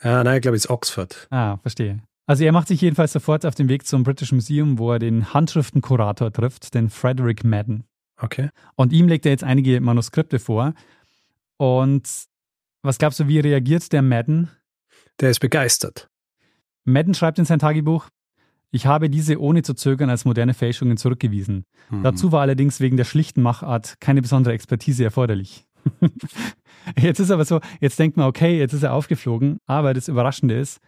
Äh, nein, ich glaube, es ist Oxford. Ah, verstehe. Also er macht sich jedenfalls sofort auf den Weg zum British Museum, wo er den Handschriftenkurator trifft, den Frederick Madden. Okay. Und ihm legt er jetzt einige Manuskripte vor. Und was glaubst du, wie reagiert der Madden? Der ist begeistert. Madden schreibt in sein Tagebuch, ich habe diese ohne zu zögern als moderne Fälschungen zurückgewiesen. Mhm. Dazu war allerdings wegen der schlichten Machart keine besondere Expertise erforderlich. [laughs] jetzt ist aber so, jetzt denkt man, okay, jetzt ist er aufgeflogen, aber das Überraschende ist,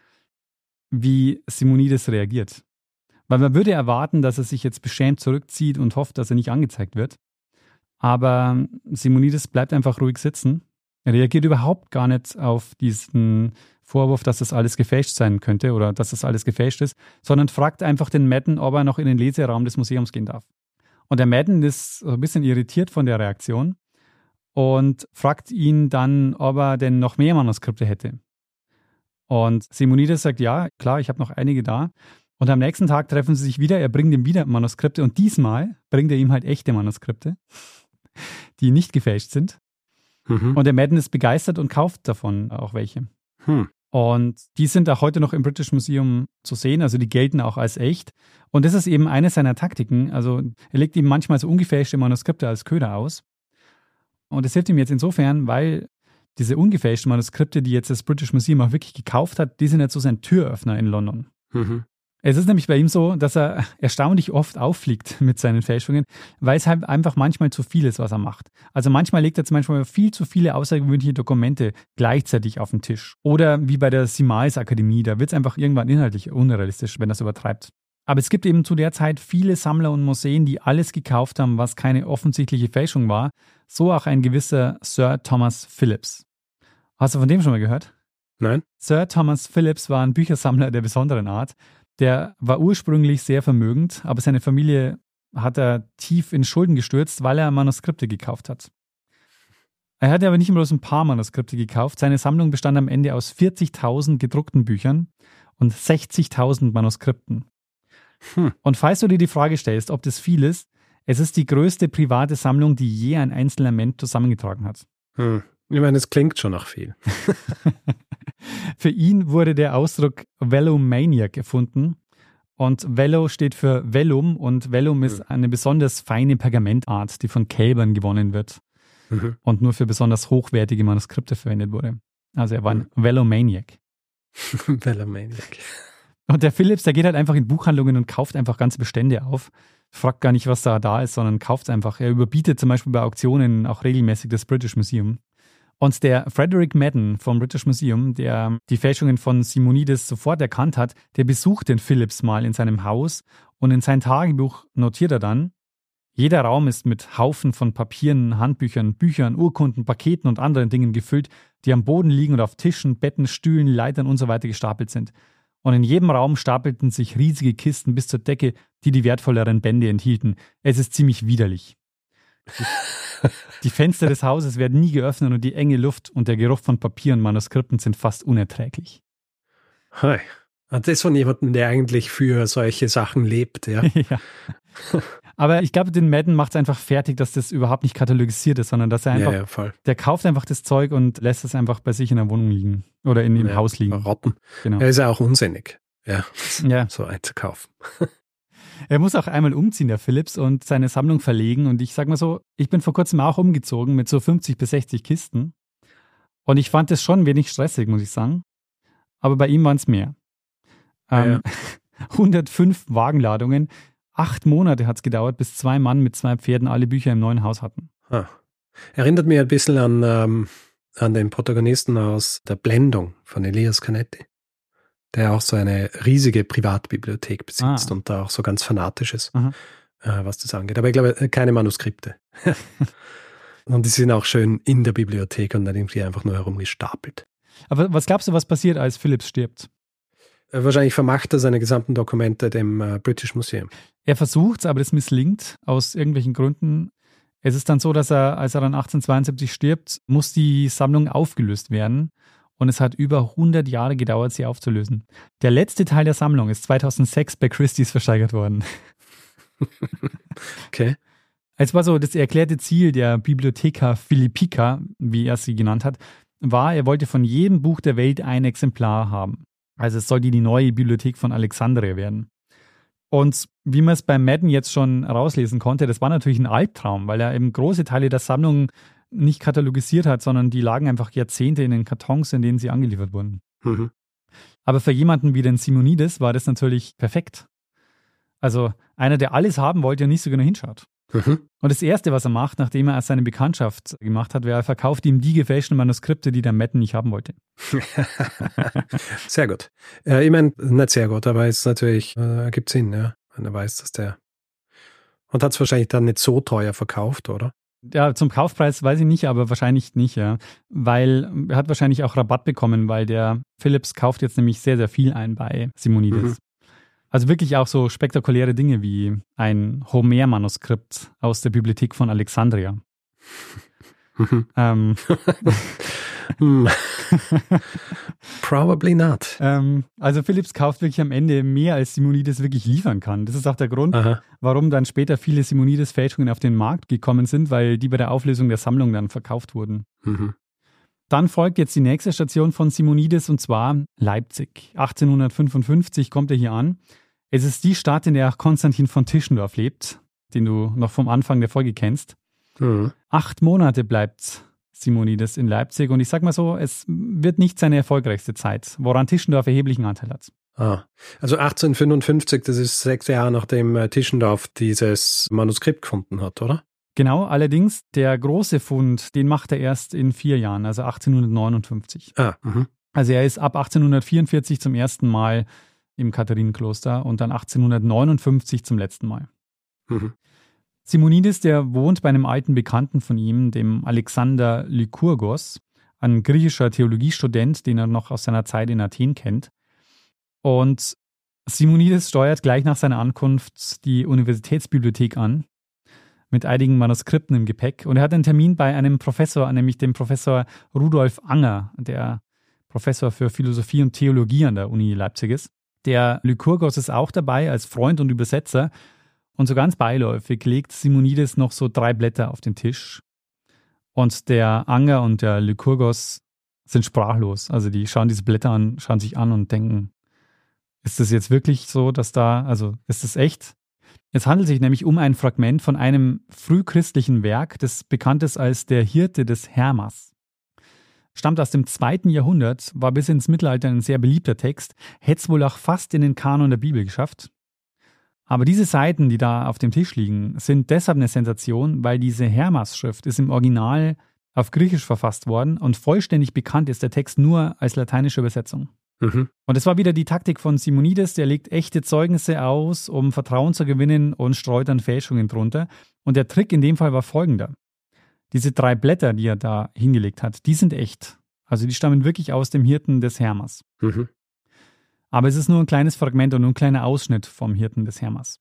wie Simonides reagiert. Weil man würde erwarten, dass er sich jetzt beschämt zurückzieht und hofft, dass er nicht angezeigt wird. Aber Simonides bleibt einfach ruhig sitzen. Er reagiert überhaupt gar nicht auf diesen Vorwurf, dass das alles gefälscht sein könnte oder dass das alles gefälscht ist, sondern fragt einfach den Madden, ob er noch in den Leseraum des Museums gehen darf. Und der Madden ist so ein bisschen irritiert von der Reaktion und fragt ihn dann, ob er denn noch mehr Manuskripte hätte. Und Simonides sagt, ja, klar, ich habe noch einige da. Und am nächsten Tag treffen sie sich wieder, er bringt ihm wieder Manuskripte und diesmal bringt er ihm halt echte Manuskripte, die nicht gefälscht sind. Mhm. Und der Madden ist begeistert und kauft davon auch welche. Hm. Und die sind auch heute noch im British Museum zu sehen, also die gelten auch als echt. Und das ist eben eine seiner Taktiken. Also er legt ihm manchmal so ungefälschte Manuskripte als Köder aus. Und das hilft ihm jetzt insofern, weil diese ungefälschten Manuskripte, die jetzt das British Museum auch wirklich gekauft hat, die sind jetzt so sein Türöffner in London. Mhm. Es ist nämlich bei ihm so, dass er erstaunlich oft auffliegt mit seinen Fälschungen, weil es halt einfach manchmal zu viel ist, was er macht. Also manchmal legt er zum Beispiel viel zu viele außergewöhnliche Dokumente gleichzeitig auf den Tisch. Oder wie bei der Simais Akademie, da wird es einfach irgendwann inhaltlich unrealistisch, wenn das übertreibt. Aber es gibt eben zu der Zeit viele Sammler und Museen, die alles gekauft haben, was keine offensichtliche Fälschung war. So auch ein gewisser Sir Thomas Phillips. Hast du von dem schon mal gehört? Nein. Sir Thomas Phillips war ein Büchersammler der besonderen Art. Der war ursprünglich sehr vermögend, aber seine Familie hat er tief in Schulden gestürzt, weil er Manuskripte gekauft hat. Er hatte aber nicht bloß ein paar Manuskripte gekauft. Seine Sammlung bestand am Ende aus 40.000 gedruckten Büchern und 60.000 Manuskripten. Hm. Und falls du dir die Frage stellst, ob das viel ist, es ist die größte private Sammlung, die je ein einzelner Mensch zusammengetragen hat. Hm. Ich meine, es klingt schon nach viel. [laughs] für ihn wurde der Ausdruck Velomaniac erfunden. Und Velo steht für Velum und Velum ist hm. eine besonders feine Pergamentart, die von Kälbern gewonnen wird mhm. und nur für besonders hochwertige Manuskripte verwendet wurde. Also er war ein mhm. Velomaniac. [laughs] Velomaniac. Und der Philips, der geht halt einfach in Buchhandlungen und kauft einfach ganze Bestände auf. Fragt gar nicht, was da da ist, sondern kauft es einfach. Er überbietet zum Beispiel bei Auktionen auch regelmäßig das British Museum. Und der Frederick Madden vom British Museum, der die Fälschungen von Simonides sofort erkannt hat, der besucht den Phillips mal in seinem Haus und in sein Tagebuch notiert er dann, jeder Raum ist mit Haufen von Papieren, Handbüchern, Büchern, Urkunden, Paketen und anderen Dingen gefüllt, die am Boden liegen und auf Tischen, Betten, Stühlen, Leitern und so gestapelt sind. Und in jedem Raum stapelten sich riesige Kisten bis zur Decke, die die wertvolleren Bände enthielten. Es ist ziemlich widerlich. Die Fenster des Hauses werden nie geöffnet und die enge Luft und der Geruch von Papier und Manuskripten sind fast unerträglich. Hi. Das ist von jemandem, der eigentlich für solche Sachen lebt, ja. [laughs] ja. Aber ich glaube, den Madden macht es einfach fertig, dass das überhaupt nicht katalogisiert ist, sondern dass er einfach, ja, ja, der kauft einfach das Zeug und lässt es einfach bei sich in der Wohnung liegen oder in dem Haus liegen. Rotten. Genau. Er ist ja auch unsinnig, ja, ja. so einzukaufen. Er muss auch einmal umziehen, der Philips, und seine Sammlung verlegen. Und ich sag mal so, ich bin vor kurzem auch umgezogen mit so 50 bis 60 Kisten. Und ich fand das schon wenig stressig, muss ich sagen. Aber bei ihm waren es mehr. Ähm, ja. [laughs] 105 Wagenladungen, Acht Monate hat es gedauert, bis zwei Mann mit zwei Pferden alle Bücher im neuen Haus hatten. Ah. Erinnert mich ein bisschen an, ähm, an den Protagonisten aus Der Blendung von Elias Canetti, der auch so eine riesige Privatbibliothek besitzt ah. und da auch so ganz fanatisch ist, äh, was das angeht. Aber ich glaube, äh, keine Manuskripte. [laughs] und die sind auch schön in der Bibliothek und dann irgendwie einfach nur herumgestapelt. Aber was glaubst du, was passiert, als Phillips stirbt? Äh, wahrscheinlich vermacht er seine gesamten Dokumente dem äh, British Museum. Er versucht es, aber das misslingt aus irgendwelchen Gründen. Es ist dann so, dass er, als er dann 1872 stirbt, muss die Sammlung aufgelöst werden. Und es hat über 100 Jahre gedauert, sie aufzulösen. Der letzte Teil der Sammlung ist 2006 bei Christie's versteigert worden. [laughs] okay. Es war so, das erklärte Ziel der Bibliotheca Philippica, wie er sie genannt hat, war, er wollte von jedem Buch der Welt ein Exemplar haben. Also es soll die, die neue Bibliothek von Alexandria werden. Und wie man es bei Madden jetzt schon rauslesen konnte, das war natürlich ein Albtraum, weil er eben große Teile der Sammlung nicht katalogisiert hat, sondern die lagen einfach Jahrzehnte in den Kartons, in denen sie angeliefert wurden. Mhm. Aber für jemanden wie den Simonides war das natürlich perfekt. Also einer, der alles haben wollte und nicht so genau hinschaut. Mhm. Und das Erste, was er macht, nachdem er seine Bekanntschaft gemacht hat, wäre, er verkauft ihm die gefälschten Manuskripte, die der Madden nicht haben wollte. [laughs] sehr gut. Äh, ich meine, nicht sehr gut, aber es natürlich äh, ergibt Sinn, ja. Wenn er weiß, dass der. Und hat es wahrscheinlich dann nicht so teuer verkauft, oder? Ja, zum Kaufpreis weiß ich nicht, aber wahrscheinlich nicht, ja. Weil er hat wahrscheinlich auch Rabatt bekommen, weil der Philips kauft jetzt nämlich sehr, sehr viel ein bei Simonides. Mhm. Also wirklich auch so spektakuläre Dinge wie ein Homer-Manuskript aus der Bibliothek von Alexandria. [laughs] ähm, [laughs] [laughs] [laughs] Probably not. Ähm, also Philips kauft wirklich am Ende mehr, als Simonides wirklich liefern kann. Das ist auch der Grund, Aha. warum dann später viele Simonides-Fälschungen auf den Markt gekommen sind, weil die bei der Auflösung der Sammlung dann verkauft wurden. Mhm. Dann folgt jetzt die nächste Station von Simonides und zwar Leipzig. 1855 kommt er hier an. Es ist die Stadt, in der auch Konstantin von Tischendorf lebt, den du noch vom Anfang der Folge kennst. Mhm. Acht Monate bleibt Simonides in Leipzig und ich sag mal so, es wird nicht seine erfolgreichste Zeit, woran Tischendorf erheblichen Anteil hat. Ah, also 1855, das ist sechs Jahre nachdem äh, Tischendorf dieses Manuskript gefunden hat, oder? Genau, allerdings der große Fund, den macht er erst in vier Jahren, also 1859. Ah, mh. Also er ist ab 1844 zum ersten Mal im Katharinenkloster und dann 1859 zum letzten Mal. Mhm. Simonides, der wohnt bei einem alten Bekannten von ihm, dem Alexander Lykurgos, ein griechischer Theologiestudent, den er noch aus seiner Zeit in Athen kennt. Und Simonides steuert gleich nach seiner Ankunft die Universitätsbibliothek an, mit einigen Manuskripten im Gepäck. Und er hat einen Termin bei einem Professor, nämlich dem Professor Rudolf Anger, der Professor für Philosophie und Theologie an der Uni Leipzig ist. Der Lykurgos ist auch dabei als Freund und Übersetzer. Und so ganz beiläufig legt Simonides noch so drei Blätter auf den Tisch. Und der Anger und der Lykurgos sind sprachlos. Also die schauen diese Blätter an, schauen sich an und denken, ist das jetzt wirklich so, dass da, also ist das echt? Es handelt sich nämlich um ein Fragment von einem frühchristlichen Werk, das bekannt ist als der Hirte des Hermas. Stammt aus dem zweiten Jahrhundert, war bis ins Mittelalter ein sehr beliebter Text, hätte es wohl auch fast in den Kanon der Bibel geschafft. Aber diese Seiten, die da auf dem Tisch liegen, sind deshalb eine Sensation, weil diese Hermas-Schrift ist im Original auf Griechisch verfasst worden und vollständig bekannt ist der Text nur als lateinische Übersetzung. Mhm. Und es war wieder die Taktik von Simonides, der legt echte Zeugnisse aus, um Vertrauen zu gewinnen und streut dann Fälschungen drunter. Und der Trick in dem Fall war folgender. Diese drei Blätter, die er da hingelegt hat, die sind echt. Also die stammen wirklich aus dem Hirten des Hermas. Mhm. Aber es ist nur ein kleines Fragment und nur ein kleiner Ausschnitt vom Hirten des Hermas.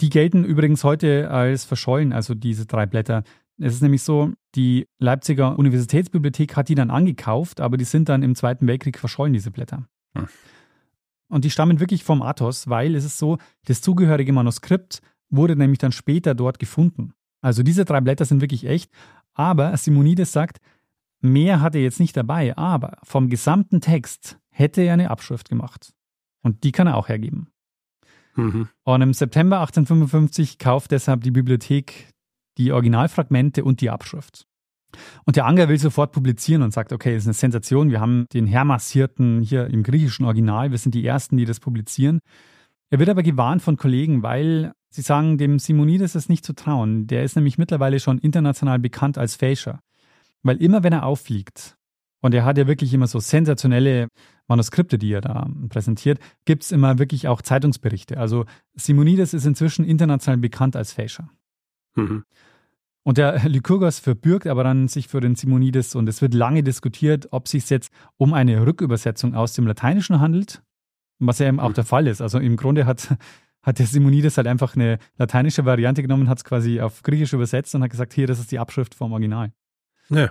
Die gelten übrigens heute als verschollen, also diese drei Blätter. Es ist nämlich so, die Leipziger Universitätsbibliothek hat die dann angekauft, aber die sind dann im Zweiten Weltkrieg verschollen, diese Blätter. Hm. Und die stammen wirklich vom Athos, weil es ist so, das zugehörige Manuskript wurde nämlich dann später dort gefunden. Also diese drei Blätter sind wirklich echt, aber Simonides sagt, mehr hat er jetzt nicht dabei, aber vom gesamten Text hätte er eine Abschrift gemacht. Und die kann er auch hergeben. Mhm. Und im September 1855 kauft deshalb die Bibliothek die Originalfragmente und die Abschrift. Und der Anger will sofort publizieren und sagt, okay, das ist eine Sensation, wir haben den Hermas-Hirten hier im griechischen Original, wir sind die Ersten, die das publizieren. Er wird aber gewarnt von Kollegen, weil sie sagen, dem Simonides ist nicht zu trauen. Der ist nämlich mittlerweile schon international bekannt als Fälscher. Weil immer wenn er auffliegt, und er hat ja wirklich immer so sensationelle Manuskripte, die er da präsentiert, gibt es immer wirklich auch Zeitungsberichte. Also Simonides ist inzwischen international bekannt als Fälscher. Mhm. Und der Lykurgos verbürgt aber dann sich für den Simonides und es wird lange diskutiert, ob es sich jetzt um eine Rückübersetzung aus dem Lateinischen handelt, was ja eben auch mhm. der Fall ist. Also im Grunde hat, hat der Simonides halt einfach eine lateinische Variante genommen, hat es quasi auf Griechisch übersetzt und hat gesagt, hier, das ist die Abschrift vom Original. Ja.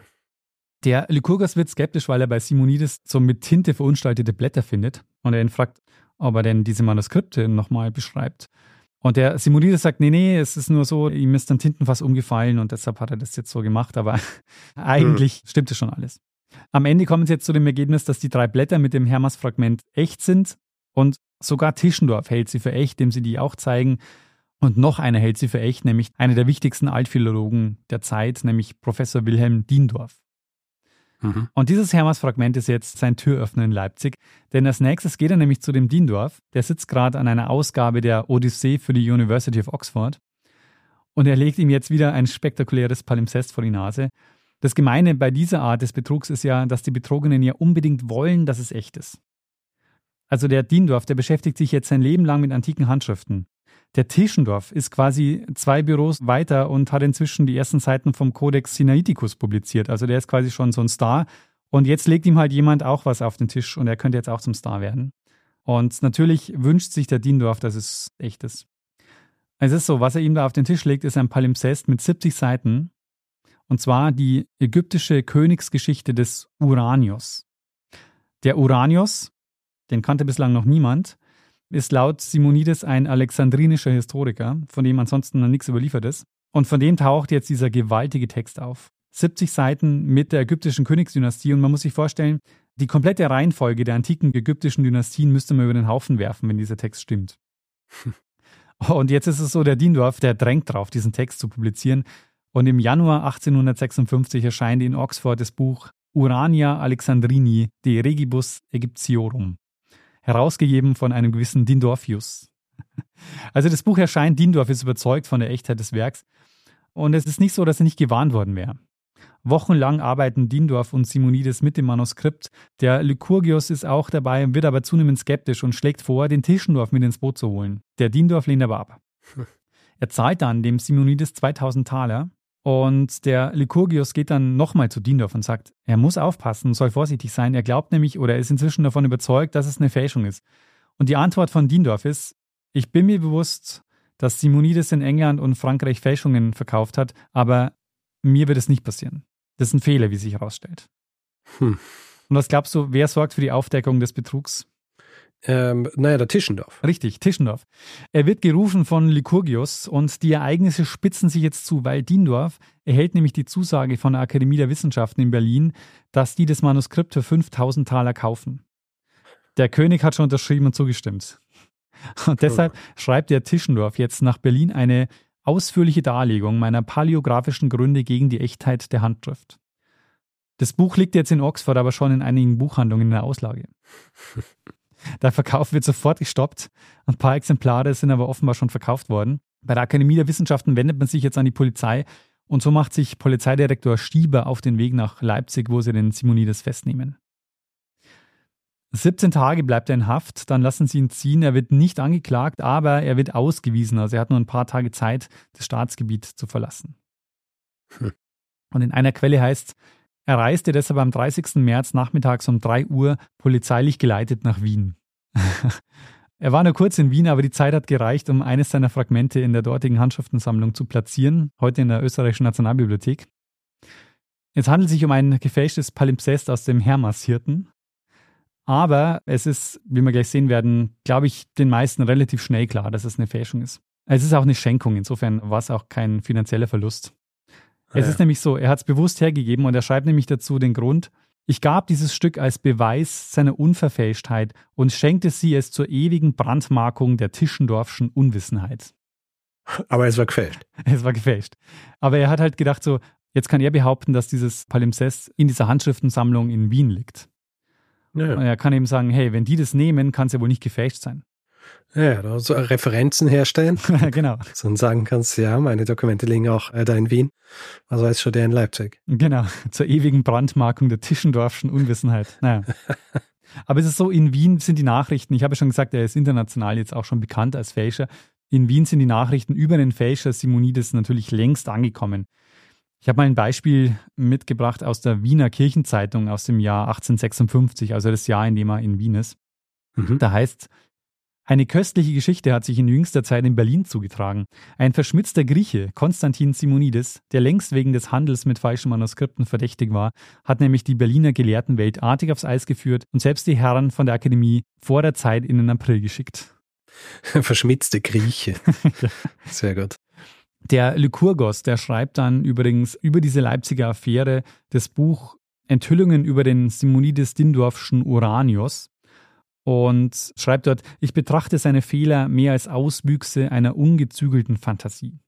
Der Lykurgos wird skeptisch, weil er bei Simonides so mit Tinte verunstaltete Blätter findet und er ihn fragt, ob er denn diese Manuskripte nochmal beschreibt. Und der Simonides sagt, nee, nee, es ist nur so, ihm ist dann Tintenfass umgefallen und deshalb hat er das jetzt so gemacht, aber [laughs] eigentlich mhm. stimmt es schon alles. Am Ende kommen sie jetzt zu dem Ergebnis, dass die drei Blätter mit dem Hermas-Fragment echt sind und sogar Tischendorf hält sie für echt, dem sie die auch zeigen. Und noch einer hält sie für echt, nämlich einer der wichtigsten Altphilologen der Zeit, nämlich Professor Wilhelm Diendorf. Mhm. Und dieses Hermas-Fragment ist jetzt sein Türöffner in Leipzig, denn als nächstes geht er nämlich zu dem Diendorf, der sitzt gerade an einer Ausgabe der Odyssee für die University of Oxford und er legt ihm jetzt wieder ein spektakuläres Palimpsest vor die Nase. Das Gemeine bei dieser Art des Betrugs ist ja, dass die Betrogenen ja unbedingt wollen, dass es echt ist. Also der Diendorf, der beschäftigt sich jetzt sein Leben lang mit antiken Handschriften. Der Tischendorf ist quasi zwei Büros weiter und hat inzwischen die ersten Seiten vom Codex Sinaiticus publiziert. Also der ist quasi schon so ein Star. Und jetzt legt ihm halt jemand auch was auf den Tisch und er könnte jetzt auch zum Star werden. Und natürlich wünscht sich der Diendorf, dass es echt ist. Es ist so, was er ihm da auf den Tisch legt, ist ein Palimpsest mit 70 Seiten. Und zwar die ägyptische Königsgeschichte des Uranios. Der Uranios, den kannte bislang noch niemand, ist laut Simonides ein alexandrinischer Historiker, von dem ansonsten noch nichts überliefert ist. Und von dem taucht jetzt dieser gewaltige Text auf. 70 Seiten mit der ägyptischen Königsdynastie und man muss sich vorstellen, die komplette Reihenfolge der antiken ägyptischen Dynastien müsste man über den Haufen werfen, wenn dieser Text stimmt. [laughs] Und jetzt ist es so, der Diendorf, der drängt drauf, diesen Text zu publizieren. Und im Januar 1856 erscheint in Oxford das Buch Urania Alexandrini de Regibus Egyptiorum herausgegeben von einem gewissen Dindorfius. Also das Buch erscheint, Dindorf ist überzeugt von der Echtheit des Werks und es ist nicht so, dass er nicht gewarnt worden wäre. Wochenlang arbeiten Dindorf und Simonides mit dem Manuskript. Der Lykurgius ist auch dabei, wird aber zunehmend skeptisch und schlägt vor, den Tischendorf mit ins Boot zu holen. Der Dindorf lehnt aber ab. [laughs] Er zahlt dann dem Simonides 2000 Taler und der Lykurgius geht dann nochmal zu Dindorf und sagt, er muss aufpassen, soll vorsichtig sein. Er glaubt nämlich oder ist inzwischen davon überzeugt, dass es eine Fälschung ist. Und die Antwort von Dindorf ist, ich bin mir bewusst, dass Simonides in England und Frankreich Fälschungen verkauft hat, aber mir wird es nicht passieren. Das ist ein Fehler, wie sich herausstellt. Hm. Und was glaubst du, wer sorgt für die Aufdeckung des Betrugs? Ähm, naja, der Tischendorf. Richtig, Tischendorf. Er wird gerufen von Lykurgius und die Ereignisse spitzen sich jetzt zu, weil Diendorf erhält nämlich die Zusage von der Akademie der Wissenschaften in Berlin, dass die das Manuskript für 5000 Taler kaufen. Der König hat schon unterschrieben und zugestimmt. Und deshalb schreibt der Tischendorf jetzt nach Berlin eine ausführliche Darlegung meiner paläographischen Gründe gegen die Echtheit der Handschrift. Das Buch liegt jetzt in Oxford, aber schon in einigen Buchhandlungen in der Auslage. [laughs] Der Verkauf wird sofort gestoppt. Ein paar Exemplare sind aber offenbar schon verkauft worden. Bei der Akademie der Wissenschaften wendet man sich jetzt an die Polizei und so macht sich Polizeidirektor Stieber auf den Weg nach Leipzig, wo sie den Simonides festnehmen. 17 Tage bleibt er in Haft, dann lassen sie ihn ziehen. Er wird nicht angeklagt, aber er wird ausgewiesen. Also er hat nur ein paar Tage Zeit, das Staatsgebiet zu verlassen. Hm. Und in einer Quelle heißt, er reiste deshalb am 30. März nachmittags um 3 Uhr polizeilich geleitet nach Wien. [laughs] er war nur kurz in Wien, aber die Zeit hat gereicht, um eines seiner Fragmente in der dortigen Handschriftensammlung zu platzieren, heute in der österreichischen Nationalbibliothek. Es handelt sich um ein gefälschtes Palimpsest aus dem Hermas-Hirten. Aber es ist, wie wir gleich sehen werden, glaube ich, den meisten relativ schnell klar, dass es eine Fälschung ist. Es ist auch eine Schenkung, insofern war es auch kein finanzieller Verlust. Es ja. ist nämlich so, er hat es bewusst hergegeben und er schreibt nämlich dazu den Grund, ich gab dieses Stück als Beweis seiner Unverfälschtheit und schenkte sie es zur ewigen Brandmarkung der Tischendorfschen Unwissenheit. Aber es war gefälscht. [laughs] Es war gefälscht. Aber er hat halt gedacht so, jetzt kann er behaupten, dass dieses Palimpsest in dieser Handschriftensammlung in Wien liegt. Ja. Und er kann eben sagen, hey, wenn die das nehmen, kann es ja wohl nicht gefälscht sein. Ja, da so Referenzen herstellen. [laughs] genau. So und sagen kannst, ja, meine Dokumente liegen auch äh, da in Wien. Was weiß schon der in Leipzig. Genau, [laughs] zur ewigen Brandmarkung der Tischendorfschen Unwissenheit. Naja. [laughs] Aber es ist so, in Wien sind die Nachrichten, ich habe schon gesagt, er ist international jetzt auch schon bekannt als Fälscher. In Wien sind die Nachrichten über den Fälscher Simonides natürlich längst angekommen. Ich habe mal ein Beispiel mitgebracht aus der Wiener Kirchenzeitung aus dem Jahr 1856, also das Jahr, in dem er in Wien ist. Mhm. Da heißt eine köstliche Geschichte hat sich in jüngster Zeit in Berlin zugetragen. Ein verschmitzter Grieche, Konstantin Simonides, der längst wegen des Handels mit falschen Manuskripten verdächtig war, hat nämlich die Berliner Gelehrtenwelt artig aufs Eis geführt und selbst die Herren von der Akademie vor der Zeit in den April geschickt. [laughs] Verschmitzte Grieche. [laughs] Sehr gut. Der Lykurgos, der schreibt dann übrigens über diese Leipziger Affäre das Buch Enthüllungen über den Simonides Dindorfschen Uranios und schreibt dort, ich betrachte seine Fehler mehr als Auswüchse einer ungezügelten Fantasie.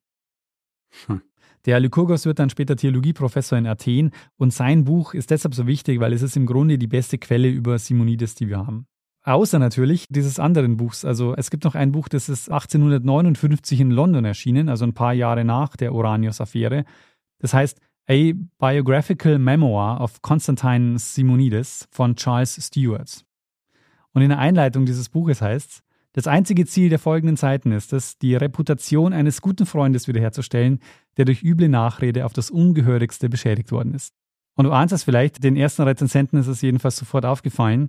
Hm. Der Lykurgos wird dann später Theologieprofessor in Athen und sein Buch ist deshalb so wichtig, weil es ist im Grunde die beste Quelle über Simonides, die wir haben. Außer natürlich dieses anderen Buchs. Also es gibt noch ein Buch, das ist 1859 in London erschienen, also ein paar Jahre nach der Oranius-Affäre. Das heißt A Biographical Memoir of Constantine Simonides von Charles Stewart. Und in der Einleitung dieses Buches heißt es, das einzige Ziel der folgenden Seiten ist es, die Reputation eines guten Freundes wiederherzustellen, der durch üble Nachrede auf das Ungehörigste beschädigt worden ist. Und du ahnst es vielleicht, den ersten Rezensenten ist es jedenfalls sofort aufgefallen.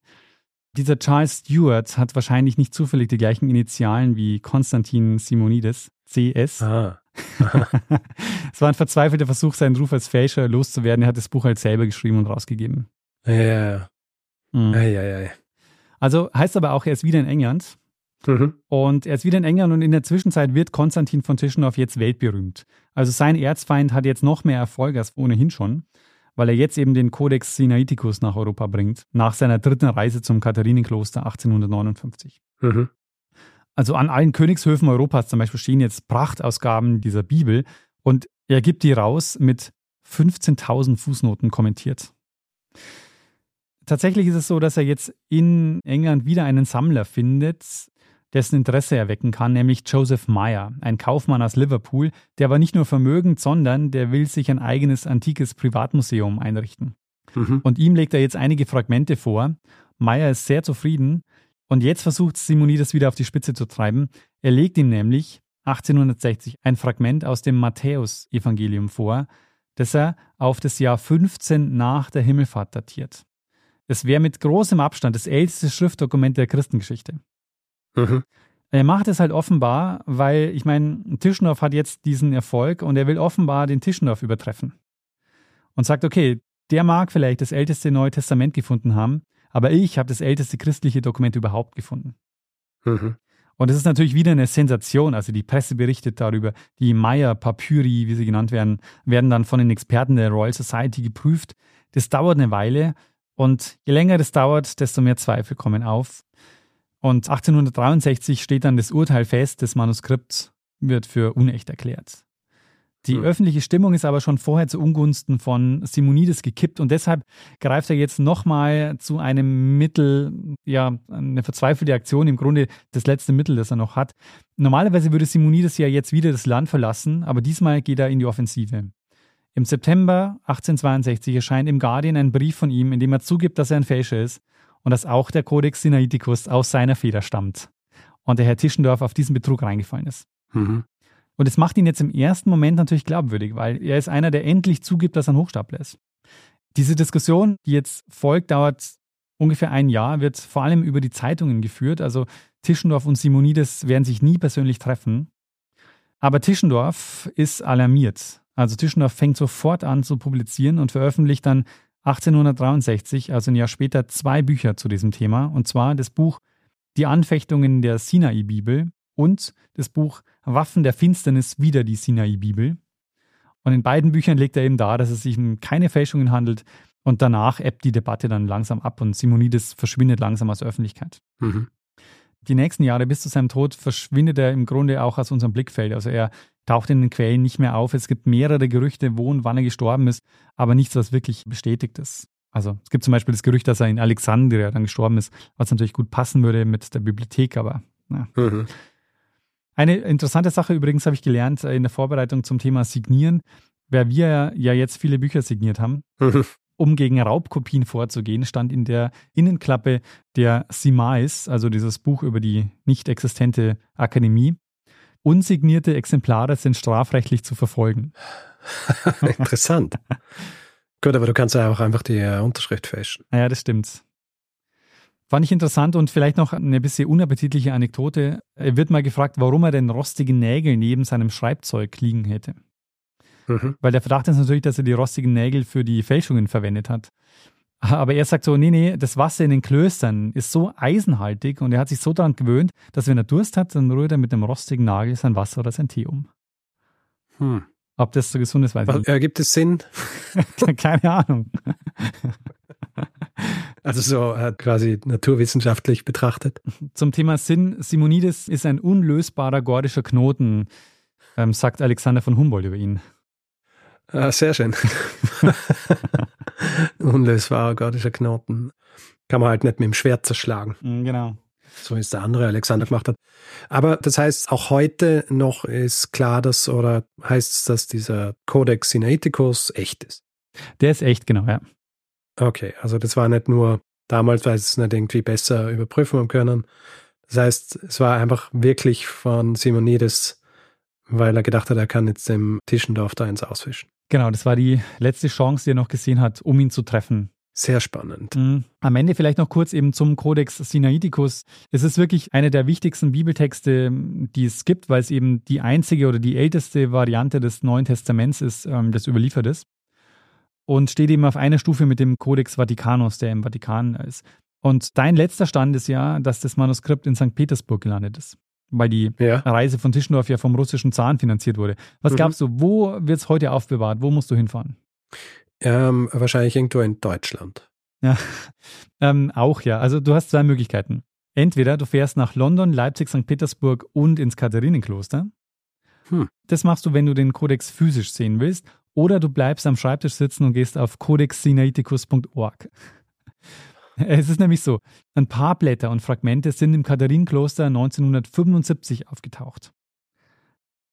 Dieser Charles Stewart hat wahrscheinlich nicht zufällig die gleichen Initialen wie Konstantin Simonides, CS. Ah. [laughs] es war ein verzweifelter Versuch, seinen Ruf als Fälscher loszuwerden. Er hat das Buch halt selber geschrieben und rausgegeben. Ja, ja. Mhm. Ei, ei, ei. Also heißt aber auch, er ist wieder in England. Mhm. Und er ist wieder in England und in der Zwischenzeit wird Konstantin von Tischendorf jetzt weltberühmt. Also sein Erzfeind hat jetzt noch mehr Erfolg als ohnehin schon, weil er jetzt eben den Codex Sinaiticus nach Europa bringt, nach seiner dritten Reise zum Katharinenkloster 1859. Mhm. Also an allen Königshöfen Europas zum Beispiel stehen jetzt Prachtausgaben dieser Bibel und er gibt die raus mit 15.000 Fußnoten kommentiert. Tatsächlich ist es so, dass er jetzt in England wieder einen Sammler findet, dessen Interesse erwecken kann, nämlich Joseph Meyer, ein Kaufmann aus Liverpool, der war nicht nur vermögend, sondern der will sich ein eigenes antikes Privatmuseum einrichten. Mhm. Und ihm legt er jetzt einige Fragmente vor. Meyer ist sehr zufrieden und jetzt versucht Simonides wieder auf die Spitze zu treiben. Er legt ihm nämlich 1860 ein Fragment aus dem Matthäus-Evangelium vor, das er auf das Jahr 15 nach der Himmelfahrt datiert. Es wäre mit großem Abstand das älteste Schriftdokument der Christengeschichte. Mhm. Er macht es halt offenbar, weil, ich meine, Tischendorf hat jetzt diesen Erfolg und er will offenbar den Tischendorf übertreffen. Und sagt, okay, der mag vielleicht das älteste Neue Testament gefunden haben, aber ich habe das älteste christliche Dokument überhaupt gefunden. Mhm. Und es ist natürlich wieder eine Sensation. Also die Presse berichtet darüber. Die Meyer Papyri, wie sie genannt werden, werden dann von den Experten der Royal Society geprüft. Das dauert eine Weile. Und je länger das dauert, desto mehr Zweifel kommen auf. Und 1863 steht dann das Urteil fest, das Manuskript wird für unecht erklärt. Die mhm. öffentliche Stimmung ist aber schon vorher zu Ungunsten von Simonides gekippt und deshalb greift er jetzt nochmal zu einem Mittel, ja, eine verzweifelte Aktion, im Grunde das letzte Mittel, das er noch hat. Normalerweise würde Simonides ja jetzt wieder das Land verlassen, aber diesmal geht er in die Offensive. Im September 1862 erscheint im Guardian ein Brief von ihm, in dem er zugibt, dass er ein Fälscher ist und dass auch der Codex Sinaiticus aus seiner Feder stammt und der Herr Tischendorf auf diesen Betrug reingefallen ist. Mhm. Und es macht ihn jetzt im ersten Moment natürlich glaubwürdig, weil er ist einer, der endlich zugibt, dass er ein Hochstapler ist. Diese Diskussion, die jetzt folgt, dauert ungefähr ein Jahr, wird vor allem über die Zeitungen geführt. Also Tischendorf und Simonides werden sich nie persönlich treffen. Aber Tischendorf ist alarmiert. Also Tischendorf fängt sofort an zu publizieren und veröffentlicht dann 1863, also ein Jahr später, zwei Bücher zu diesem Thema. Und zwar das Buch Die Anfechtungen der Sinai-Bibel und das Buch Waffen der Finsternis wieder die Sinai-Bibel. Und in beiden Büchern legt er eben dar, dass es sich um keine Fälschungen handelt. Und danach ebbt die Debatte dann langsam ab und Simonides verschwindet langsam aus der Öffentlichkeit. Mhm. Die nächsten Jahre bis zu seinem Tod verschwindet er im Grunde auch aus unserem Blickfeld. Also er taucht in den Quellen nicht mehr auf. Es gibt mehrere Gerüchte, wo und wann er gestorben ist, aber nichts, was wirklich bestätigt ist. Also es gibt zum Beispiel das Gerücht, dass er in Alexandria dann gestorben ist, was natürlich gut passen würde mit der Bibliothek, aber ja. Mhm. Eine interessante Sache übrigens habe ich gelernt äh, in der Vorbereitung zum Thema Signieren, weil wir ja jetzt viele Bücher signiert haben. Mhm. Um gegen Raubkopien vorzugehen, stand in der Innenklappe der Simais, also dieses Buch über die nicht existente Akademie. Unsignierte Exemplare sind strafrechtlich zu verfolgen. [laughs] Interessant. Gut, aber du kannst ja auch einfach die äh, Unterschrift fälschen. Ja, das stimmt. Fand ich interessant und vielleicht noch eine bisschen unappetitliche Anekdote. Er wird mal gefragt, warum er denn rostige Nägel neben seinem Schreibzeug liegen hätte. Mhm. Weil der Verdacht ist natürlich, dass er die rostigen Nägel für die Fälschungen verwendet hat. Aber er sagt so, nee, nee, das Wasser in den Klöstern ist so eisenhaltig und er hat sich so daran gewöhnt, dass wenn er Durst hat, dann rührt er mit dem rostigen Nagel sein Wasser oder sein Tee um. Hm. Ob das so gesund ist, weiß ich nicht. Ergibt es Sinn? [laughs] Keine Ahnung. [laughs] Also so äh, quasi naturwissenschaftlich betrachtet. Zum Thema Sinn, Simonides ist ein unlösbarer gordischer Knoten, ähm, sagt Alexander von Humboldt über ihn. Ah, sehr schön. [laughs] [laughs] unlösbarer gordischer Knoten. Kann man halt nicht mit dem Schwert zerschlagen. Mm, genau. So ist der andere Alexander gemacht hat. Aber das heißt, auch heute noch ist klar, dass, oder heißt es, dass dieser Codex Sinaiticus echt ist? Der ist echt, genau, ja. Okay, also das war nicht nur damals, weil sie es nicht irgendwie besser überprüfen haben können. Das heißt, es war einfach wirklich von Simonides, weil er gedacht hat, er kann jetzt dem Tischendorf da ins Auswischen. Genau, das war die letzte Chance, die er noch gesehen hat, um ihn zu treffen. Sehr spannend. Mhm. Am Ende vielleicht noch kurz eben zum Codex Sinaiticus. Es ist wirklich eine der wichtigsten Bibeltexte, die es gibt, weil es eben die einzige oder die älteste Variante des Neuen Testaments ist, ähm, das überliefert ist und steht eben auf einer Stufe mit dem Codex Vaticanus, der im Vatikan ist. Und dein letzter Stand ist ja, dass das Manuskript in St. Petersburg gelandet ist, weil die ja. Reise von Tischendorf ja vom russischen Zahn finanziert wurde. Was mhm. glaubst du, wo wird es heute aufbewahrt? Wo musst du hinfahren? Ähm, wahrscheinlich irgendwo in Deutschland. Ja, [laughs] ähm, auch ja. Also du hast zwei Möglichkeiten. Entweder du fährst nach London, Leipzig, St. Petersburg und ins Katharinenkloster. Hm. Das machst du, wenn du den Kodex physisch sehen willst. Oder du bleibst am Schreibtisch sitzen und gehst auf codexsinaiticus.org. [laughs] Es ist nämlich so, ein paar Blätter und Fragmente sind im Katharinenkloster 1975 aufgetaucht.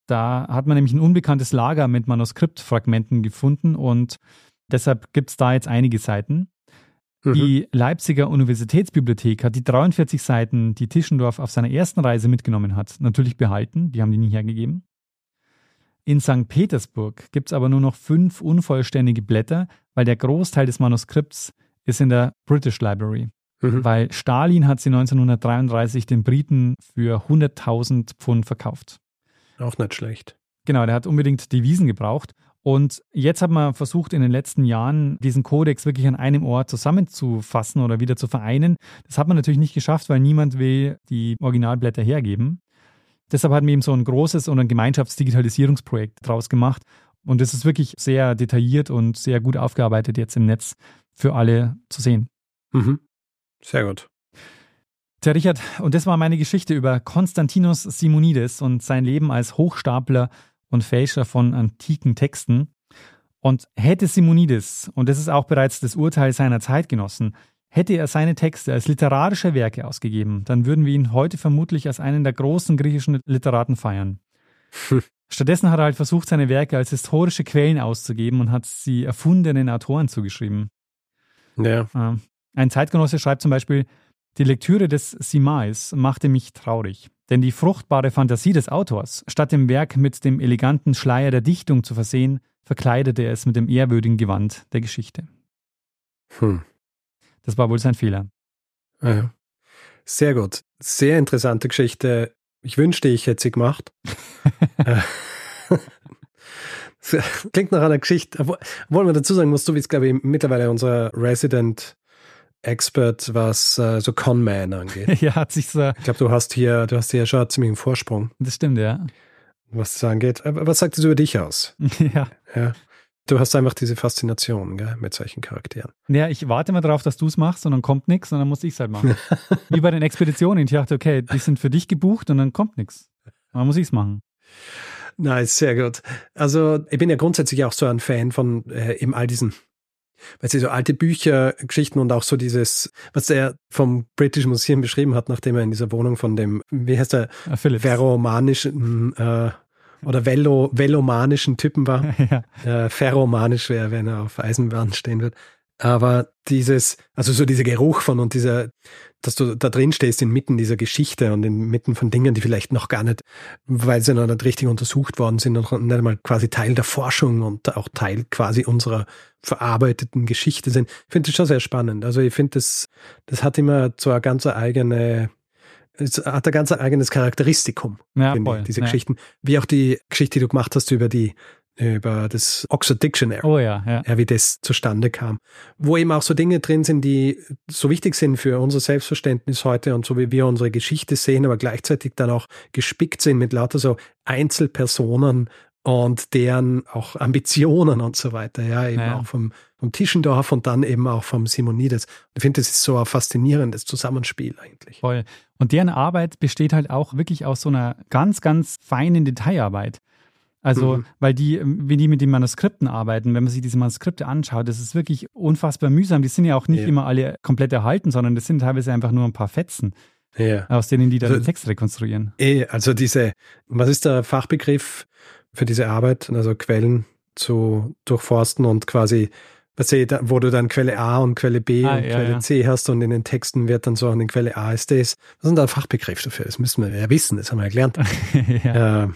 Da hat man nämlich ein unbekanntes Lager mit Manuskriptfragmenten gefunden und deshalb gibt es da jetzt einige Seiten. Mhm. Die Leipziger Universitätsbibliothek hat die 43 Seiten, die Tischendorf auf seiner ersten Reise mitgenommen hat, natürlich behalten. Die haben die nie hergegeben. In St. Petersburg gibt es aber nur noch fünf unvollständige Blätter, weil der Großteil des Manuskripts ist in der British Library. Mhm. Weil Stalin hat sie 1933 den Briten für 100.000 Pfund verkauft. Auch nicht schlecht. Genau, der hat unbedingt Devisen gebraucht. Und jetzt hat man versucht, in den letzten Jahren diesen Kodex wirklich an einem Ort zusammenzufassen oder wieder zu vereinen. Das hat man natürlich nicht geschafft, weil niemand will die Originalblätter hergeben. Deshalb hat man eben so ein großes und ein Gemeinschaftsdigitalisierungsprojekt draus gemacht. Und es ist wirklich sehr detailliert und sehr gut aufgearbeitet jetzt im Netz für alle zu sehen. Mhm. Sehr gut. Tja, Richard, und das war meine Geschichte über Konstantinos Simonides und sein Leben als Hochstapler und Fälscher von antiken Texten. Und hätte Simonides, und das ist auch bereits das Urteil seiner Zeitgenossen, hätte er seine Texte als literarische Werke ausgegeben, dann würden wir ihn heute vermutlich als einen der großen griechischen Literaten feiern. [laughs] Stattdessen hat er halt versucht, seine Werke als historische Quellen auszugeben und hat sie erfundenen Autoren zugeschrieben. Ja. Ähm, ein Zeitgenosse schreibt zum Beispiel, die Lektüre des Simais machte mich traurig, denn die fruchtbare Fantasie des Autors, statt dem Werk mit dem eleganten Schleier der Dichtung zu versehen, verkleidete er es mit dem ehrwürdigen Gewand der Geschichte. Hm. Das war wohl sein Fehler. Ja. Sehr gut. Sehr interessante Geschichte. Ich wünschte, ich hätte sie gemacht. [laughs] Klingt nach einer Geschichte. Wollen wir dazu sagen, musst du bist, glaube ich, mittlerweile unser Resident Expert, was äh, so Conman angeht. [laughs] ja, hat sich so. Ich glaube, du hast hier, du hast hier schon einen ziemlichen Vorsprung. Das stimmt, ja. Was das angeht. Was sagt es über dich aus? [laughs] ja. ja. Du hast einfach diese Faszination gell, mit solchen Charakteren. Ja, ich warte mal darauf, dass du es machst und dann kommt nichts und dann muss ich es halt machen. [laughs] Wie bei den Expeditionen. Ich dachte, okay, die sind für dich gebucht und dann kommt nichts. Dann muss ich es machen. Nice, sehr gut. Also ich bin ja grundsätzlich auch so ein Fan von äh, eben all diesen weil sie so alte Bücher, Geschichten und auch so dieses, was er vom British Museum beschrieben hat, nachdem er in dieser Wohnung von dem, wie heißt der, ah, veromanischen äh, oder Velo, velomanischen Typen war. [laughs] ja. äh, ferromanisch wäre, wenn er auf Eisenbahn stehen wird. Aber dieses, also so dieser Geruch von und dieser, dass du da drin stehst inmitten dieser Geschichte und inmitten von Dingen, die vielleicht noch gar nicht, weil sie noch nicht richtig untersucht worden sind und nicht einmal quasi Teil der Forschung und auch Teil quasi unserer verarbeiteten Geschichte sind. Ich finde das schon sehr spannend. Also ich finde das, das hat immer so eine ganz eigene, es hat ein ganz eigenes Charakteristikum, ja, voll, diese ja. Geschichten. Wie auch die Geschichte, die du gemacht hast über die über das Oxford Dictionary. Oh ja. ja, wie das zustande kam. Wo eben auch so Dinge drin sind, die so wichtig sind für unser Selbstverständnis heute und so wie wir unsere Geschichte sehen, aber gleichzeitig dann auch gespickt sind mit lauter so Einzelpersonen und deren auch Ambitionen und so weiter, ja, eben Ja. auch vom, vom Tischendorf und dann eben auch vom Simonides. Ich finde, das ist so ein faszinierendes Zusammenspiel eigentlich. Voll. Und deren Arbeit besteht halt auch wirklich aus so einer ganz, ganz feinen Detailarbeit. Also, Mhm. weil die, wie die mit den Manuskripten arbeiten, wenn man sich diese Manuskripte anschaut, das ist wirklich unfassbar mühsam. Die sind ja auch nicht Ja. immer alle komplett erhalten, sondern das sind teilweise einfach nur ein paar Fetzen, Ja. aus denen die dann Also- den Text rekonstruieren. Eh, also diese, was ist der Fachbegriff für diese Arbeit? Also Quellen zu durchforsten und quasi, du, da- wo du dann Quelle A und Quelle B Ah, und ja, Quelle ja. C hast und in den Texten wird dann so an den Quelle A ist das. Was ist denn da ein Fachbegriff dafür? Das müssen wir ja wissen, das haben wir ja gelernt. [laughs] ja. Äh,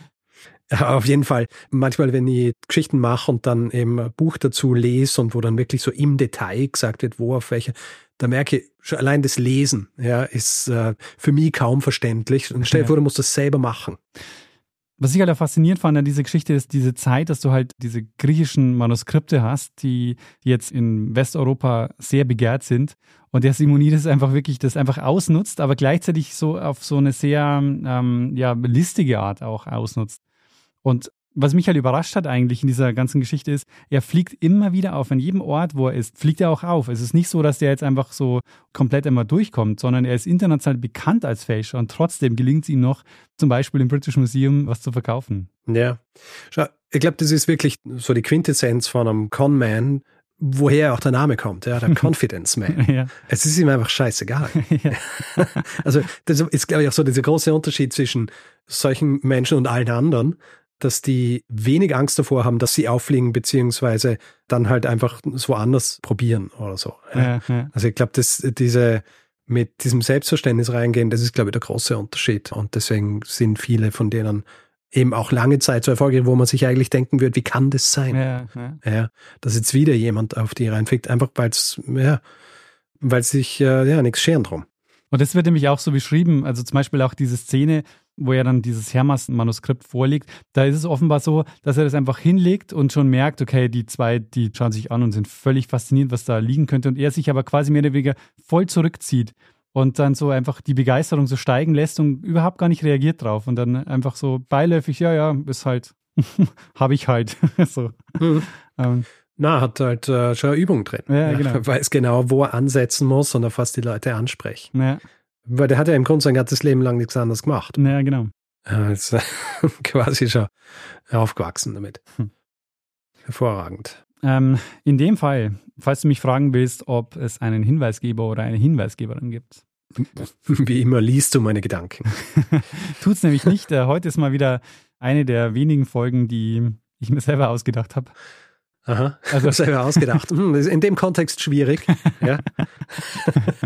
auf jeden Fall, manchmal, wenn ich Geschichten mache und dann eben ein Buch dazu lese und wo dann wirklich so im Detail gesagt wird, wo auf welche, da merke ich, schon allein das Lesen, ja, ist äh, für mich kaum verständlich. Und stell dir Ja. vor, du musst das selber machen. Was ich halt auch faszinierend fand an dieser Geschichte ist diese Zeit, dass du halt diese griechischen Manuskripte hast, die, jetzt in Westeuropa sehr begehrt sind. Und der Simonides einfach wirklich das einfach ausnutzt, aber gleichzeitig so auf so eine sehr ähm, ja, listige Art auch ausnutzt. Und was mich halt überrascht hat eigentlich in dieser ganzen Geschichte ist, er fliegt immer wieder auf. An jedem Ort, wo er ist, fliegt er auch auf. Es ist nicht so, dass der jetzt einfach so komplett immer durchkommt, sondern er ist international bekannt als Fälscher und trotzdem gelingt es ihm noch, zum Beispiel im British Museum was zu verkaufen. Ja. Schau, ich glaube, das ist wirklich so die Quintessenz von einem Conman, woher auch der Name kommt, ja, der [laughs] Confidence Man. ja. Es ist ihm einfach scheißegal. [laughs] ja. [laughs] Also das ist, glaube ich, auch so dieser große Unterschied zwischen solchen Menschen und allen anderen, dass die wenig Angst davor haben, dass sie auffliegen, beziehungsweise dann halt einfach es woanders probieren oder so. Ja, ja. Also ich glaube, dass diese mit diesem Selbstverständnis reingehen, das ist, glaube ich, der große Unterschied. Und deswegen sind viele von denen eben auch lange Zeit so erfolgreich, wo man sich eigentlich denken würde, wie kann das sein? Ja, ja. Dass jetzt wieder jemand auf die reinfickt, einfach weil es, ja, weil sich äh, ja nichts scheren drum. Und das wird nämlich auch so beschrieben, also zum Beispiel auch diese Szene, wo er dann dieses Hermas-Manuskript vorliegt, da ist es offenbar so, dass er das einfach hinlegt und schon merkt, okay, die zwei, die schauen sich an und sind völlig fasziniert, was da liegen könnte und er sich aber quasi mehr oder weniger voll zurückzieht und dann so einfach die Begeisterung so steigen lässt und überhaupt gar nicht reagiert drauf und dann einfach so beiläufig, ja, ja, ist halt, [laughs] habe ich halt. [laughs] so. Mhm. Ähm, Na, hat halt äh, schon eine Übung drin. Ja, genau. [laughs] Weiß genau, wo er ansetzen muss und auf was die Leute ansprechen. ja, Weil der hat ja im Grunde sein ganzes Leben lang nichts anderes gemacht. ja, genau. Er ist [laughs] quasi schon aufgewachsen damit. Hm. Hervorragend. Ähm, in dem Fall, falls du mich fragen willst, ob es einen Hinweisgeber oder eine Hinweisgeberin gibt, [laughs] Wie immer liest du meine Gedanken. [laughs] Tut's nämlich nicht. Äh, Heute ist mal wieder eine der wenigen Folgen, die ich mir selber ausgedacht habe. Aha. Also- selber [laughs] ausgedacht. Hm, in dem Kontext schwierig. [laughs] Ja.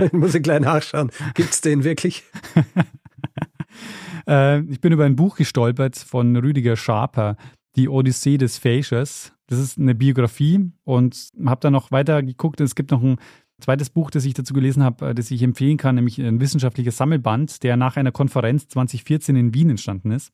ich muss ich gleich nachschauen. Gibt es den wirklich? [laughs] Äh, ich bin über ein Buch gestolpert von Rüdiger Schaper, Die Odyssee des Fächers. Das ist eine Biografie und habe dann noch weiter geguckt. Es gibt noch ein zweites Buch, das ich dazu gelesen habe, äh, das ich empfehlen kann, nämlich ein wissenschaftlicher Sammelband, der nach einer Konferenz 2014 in Wien entstanden ist.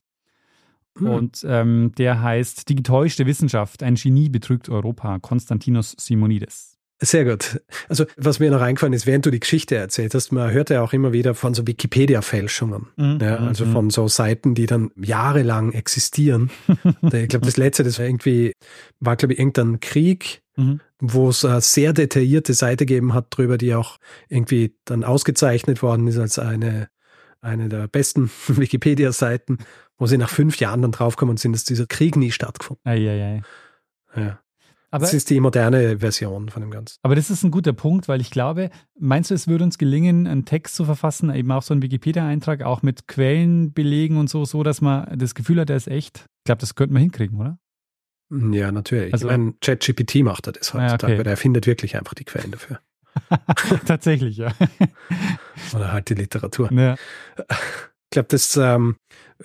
Hm. Und ähm, der heißt Die getäuschte Wissenschaft, ein Genie betrügt Europa, Konstantinos Simonides. Sehr gut. Also, was mir noch eingefallen ist, während du die Geschichte erzählt hast, man hört ja auch immer wieder von so Wikipedia-Fälschungen. Ja, also von so Seiten, die dann jahrelang existieren. [laughs] ich glaube, das letzte, das war irgendwie, war, glaube ich, irgendein Krieg, Mhm. wo es eine sehr detaillierte Seite gegeben hat drüber, die auch irgendwie dann ausgezeichnet worden ist als eine, eine der besten [laughs] Wikipedia-Seiten, wo sie nach fünf Jahren dann draufkommen sind, dass dieser Krieg nie stattgefunden hat. Ja. Aber, das ist die moderne Version von dem Ganzen. aber das ist ein guter Punkt, weil ich glaube, meinst du, es würde uns gelingen, einen Text zu verfassen, eben auch so einen Wikipedia-Eintrag, auch mit Quellen belegen und so, so, dass man das Gefühl hat, der ist echt? Ich glaube, das könnten wir hinkriegen, oder? Ja, natürlich. Also- ich meine, ChatGPT macht er das Ah, ja, heutzutage, okay. weil er findet wirklich einfach die Quellen dafür. [laughs] Tatsächlich, ja. [laughs] Oder halt die Literatur. ja. Ich glaube, das ähm,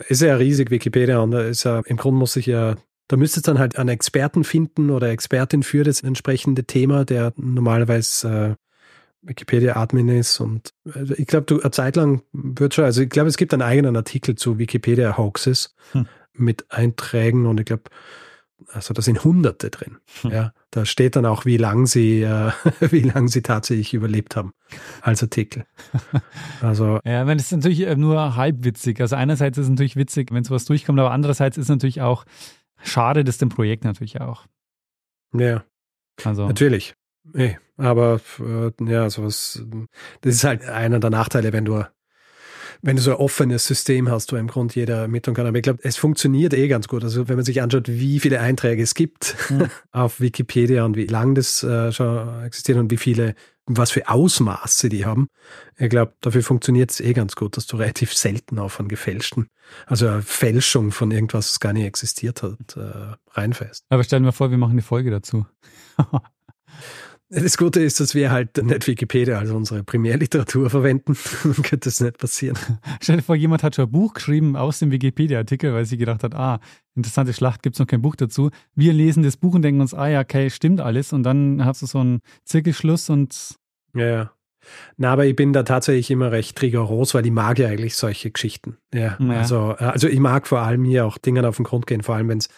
ist ja riesig, Wikipedia, und da ist ja, im Grunde muss ich ja, da müsste dann halt einen Experten finden oder Expertin für das entsprechende Thema, der normalerweise äh, Wikipedia-Admin ist. Und also ich glaube, du eine Zeit lang wird schon, also ich glaube, es gibt einen eigenen Artikel zu Wikipedia-Hoaxes Hm. mit Einträgen und ich glaube, also da sind Hunderte drin. Hm. Ja, da steht dann auch, wie lang sie, äh, [laughs] wie lang sie tatsächlich überlebt haben als Artikel. [laughs] Also Ja, wenn es natürlich äh, nur halb witzig. Also einerseits ist es natürlich witzig, wenn sowas durchkommt, aber andererseits ist es natürlich auch schade, das dem Projekt natürlich auch. ja, Also natürlich. Nee, aber äh, ja, sowas, das ist halt einer der Nachteile, wenn du wenn du so ein offenes System hast, wo im Grunde jeder mittun kann. Aber ich glaube, es funktioniert eh ganz gut. Also wenn man sich anschaut, wie viele Einträge es gibt Mhm. [laughs] auf Wikipedia und wie lang das äh, schon existiert und wie viele, was für Ausmaße die haben. Ich glaube, dafür funktioniert es eh ganz gut, dass du relativ selten auf einen gefälschten, also eine Fälschung von irgendwas, das gar nicht existiert hat, äh, reinfällst. Aber stell dir mal vor, wir machen eine Folge dazu. [laughs] Das Gute ist, dass wir halt nicht Wikipedia als unsere Primärliteratur verwenden. [laughs] Dann könnte das nicht passieren. Stell dir vor, jemand hat schon ein Buch geschrieben aus dem Wikipedia-Artikel, weil sie gedacht hat, ah, interessante Schlacht, gibt es noch kein Buch dazu. Wir lesen das Buch und denken uns, ah ja, okay, stimmt alles. Und dann hast du so einen Zirkelschluss und Ja, ja. Na, aber ich bin da tatsächlich immer recht rigoros, weil ich mag ja eigentlich solche Geschichten. Ja, Ja. Also, äh, also ich mag vor allem hier auch Dingen auf den Grund gehen, vor allem wenn es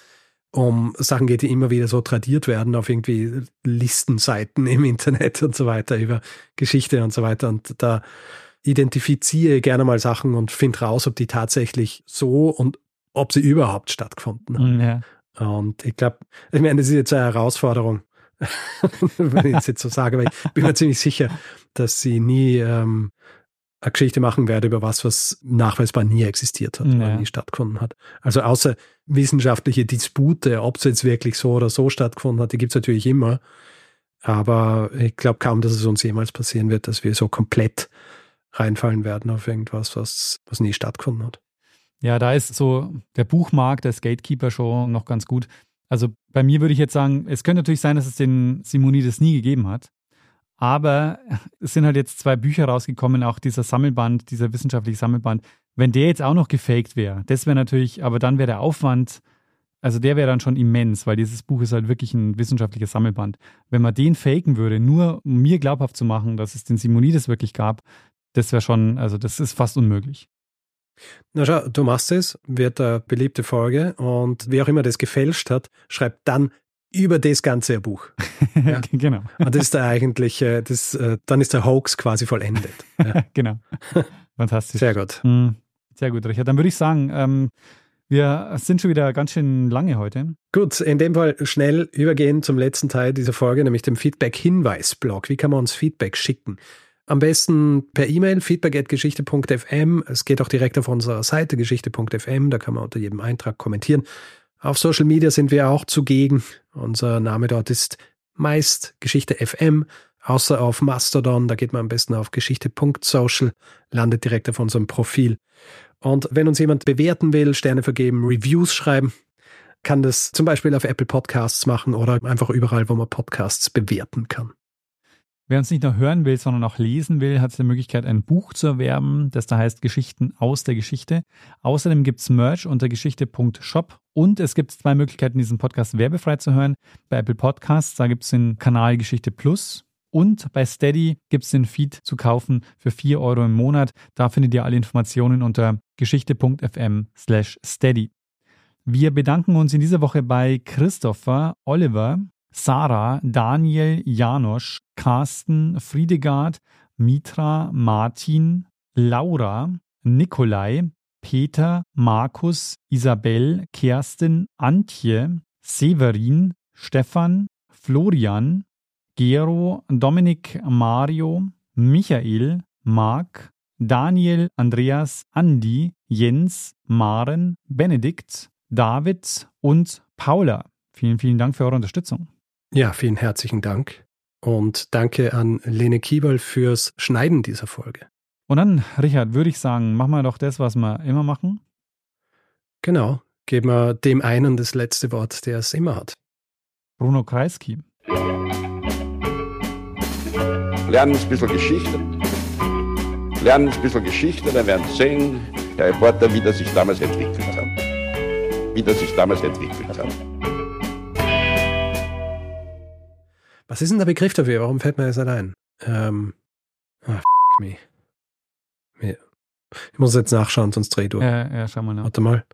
um Sachen geht, die immer wieder so tradiert werden auf irgendwie Listenseiten im Internet und so weiter über Geschichte und so weiter. Und da identifiziere ich gerne mal Sachen und finde raus, ob die tatsächlich so und ob sie überhaupt stattgefunden haben. mm, ja. Und ich glaube, ich meine, das ist jetzt eine Herausforderung, [laughs] wenn ich es jetzt so sage, aber ich bin mir ziemlich sicher, dass sie nie ähm, eine Geschichte machen werde über was, was nachweisbar nie existiert hat Ja. oder nie stattgefunden hat. Also außer wissenschaftliche Dispute, ob es jetzt wirklich so oder so stattgefunden hat, die gibt es natürlich immer. Aber ich glaube kaum, dass es uns jemals passieren wird, dass wir so komplett reinfallen werden auf irgendwas, was, was nie stattgefunden hat. Ja, da ist so der Buchmarkt, der Gatekeeper schon noch ganz gut. Also bei mir würde ich jetzt sagen, es könnte natürlich sein, dass es den Simonides nie gegeben hat. Aber [laughs] es sind halt jetzt zwei Bücher rausgekommen, auch dieser Sammelband, dieser wissenschaftliche Sammelband. Wenn der jetzt auch noch gefaked wäre, das wäre natürlich, aber dann wäre der Aufwand, also der wäre dann schon immens, weil dieses Buch ist halt wirklich ein wissenschaftlicher Sammelband. Wenn man den faken würde, nur um mir glaubhaft zu machen, dass es den Simonides wirklich gab, das wäre schon, also das ist fast unmöglich. Na schau, du machst es, wird eine beliebte Folge und wer auch immer das gefälscht hat, schreibt dann über das ganze Buch. [laughs] Ja. genau. Und das ist der eigentliche, das, äh, dann ist der Hoax quasi vollendet. [laughs] Ja. genau. [laughs] Fantastisch. Sehr gut. Mhm. Sehr gut, Richard. Dann würde ich sagen, ähm, wir sind schon wieder ganz schön lange heute. Gut, in dem Fall schnell übergehen zum letzten Teil dieser Folge, nämlich dem Feedback-Hinweis-Blog. Wie kann man uns Feedback schicken? Am besten per E-Mail feedback.geschichte.fm. Es geht auch direkt auf unserer Seite geschichte.fm. Da kann man unter jedem Eintrag kommentieren. Auf Social Media sind wir auch zugegen. Unser Name dort ist meist Geschichte FM, außer auf Mastodon. Da geht man am besten auf geschichte.social, landet direkt auf unserem Profil. Und wenn uns jemand bewerten will, Sterne vergeben, Reviews schreiben, kann das zum Beispiel auf Apple Podcasts machen oder einfach überall, wo man Podcasts bewerten kann. Wer uns nicht nur hören will, sondern auch lesen will, hat die Möglichkeit, ein Buch zu erwerben, das da heißt Geschichten aus der Geschichte. Außerdem gibt es Merch unter geschichte.shop und es gibt zwei Möglichkeiten, diesen Podcast werbefrei zu hören. Bei Apple Podcasts, da gibt es den Kanal Geschichte Plus und bei Steady gibt es den Feed zu kaufen für 4 Euro im Monat. Da findet ihr alle Informationen unter geschichte.fm slash steady. Wir bedanken uns in dieser Woche bei Christopher, Oliver, Sarah, Daniel, Janosch, Carsten, Friedegard, Mitra, Martin, Laura, Nikolai, Peter, Markus, Isabel, Kerstin, Antje, Severin, Stefan, Florian, Gero, Dominik, Mario, Michael, Marc, Daniel, Andreas, Andi, Jens, Maren, Benedikt, David und Paula. Vielen, vielen Dank für eure Unterstützung. Ja, vielen herzlichen Dank. Und danke an Lene Kiebel fürs Schneiden dieser Folge. Und dann, Richard, würde ich sagen, machen wir doch das, was wir immer machen. Genau. Geben wir dem einen das letzte Wort, der es immer hat. Bruno Kreisky. Lernen ein bisschen Geschichte. Lernen ein bisschen Geschichte, dann werden Sie sehen, der Reporter, wie das sich damals entwickelt hat. Wie das sich damals entwickelt hat. Was ist denn der Begriff dafür? Warum fällt mir das nicht ein? Ähm, ah, f me. Ich muss jetzt nachschauen, sonst dreh du. Ja, ja, schau mal nach. Warte mal.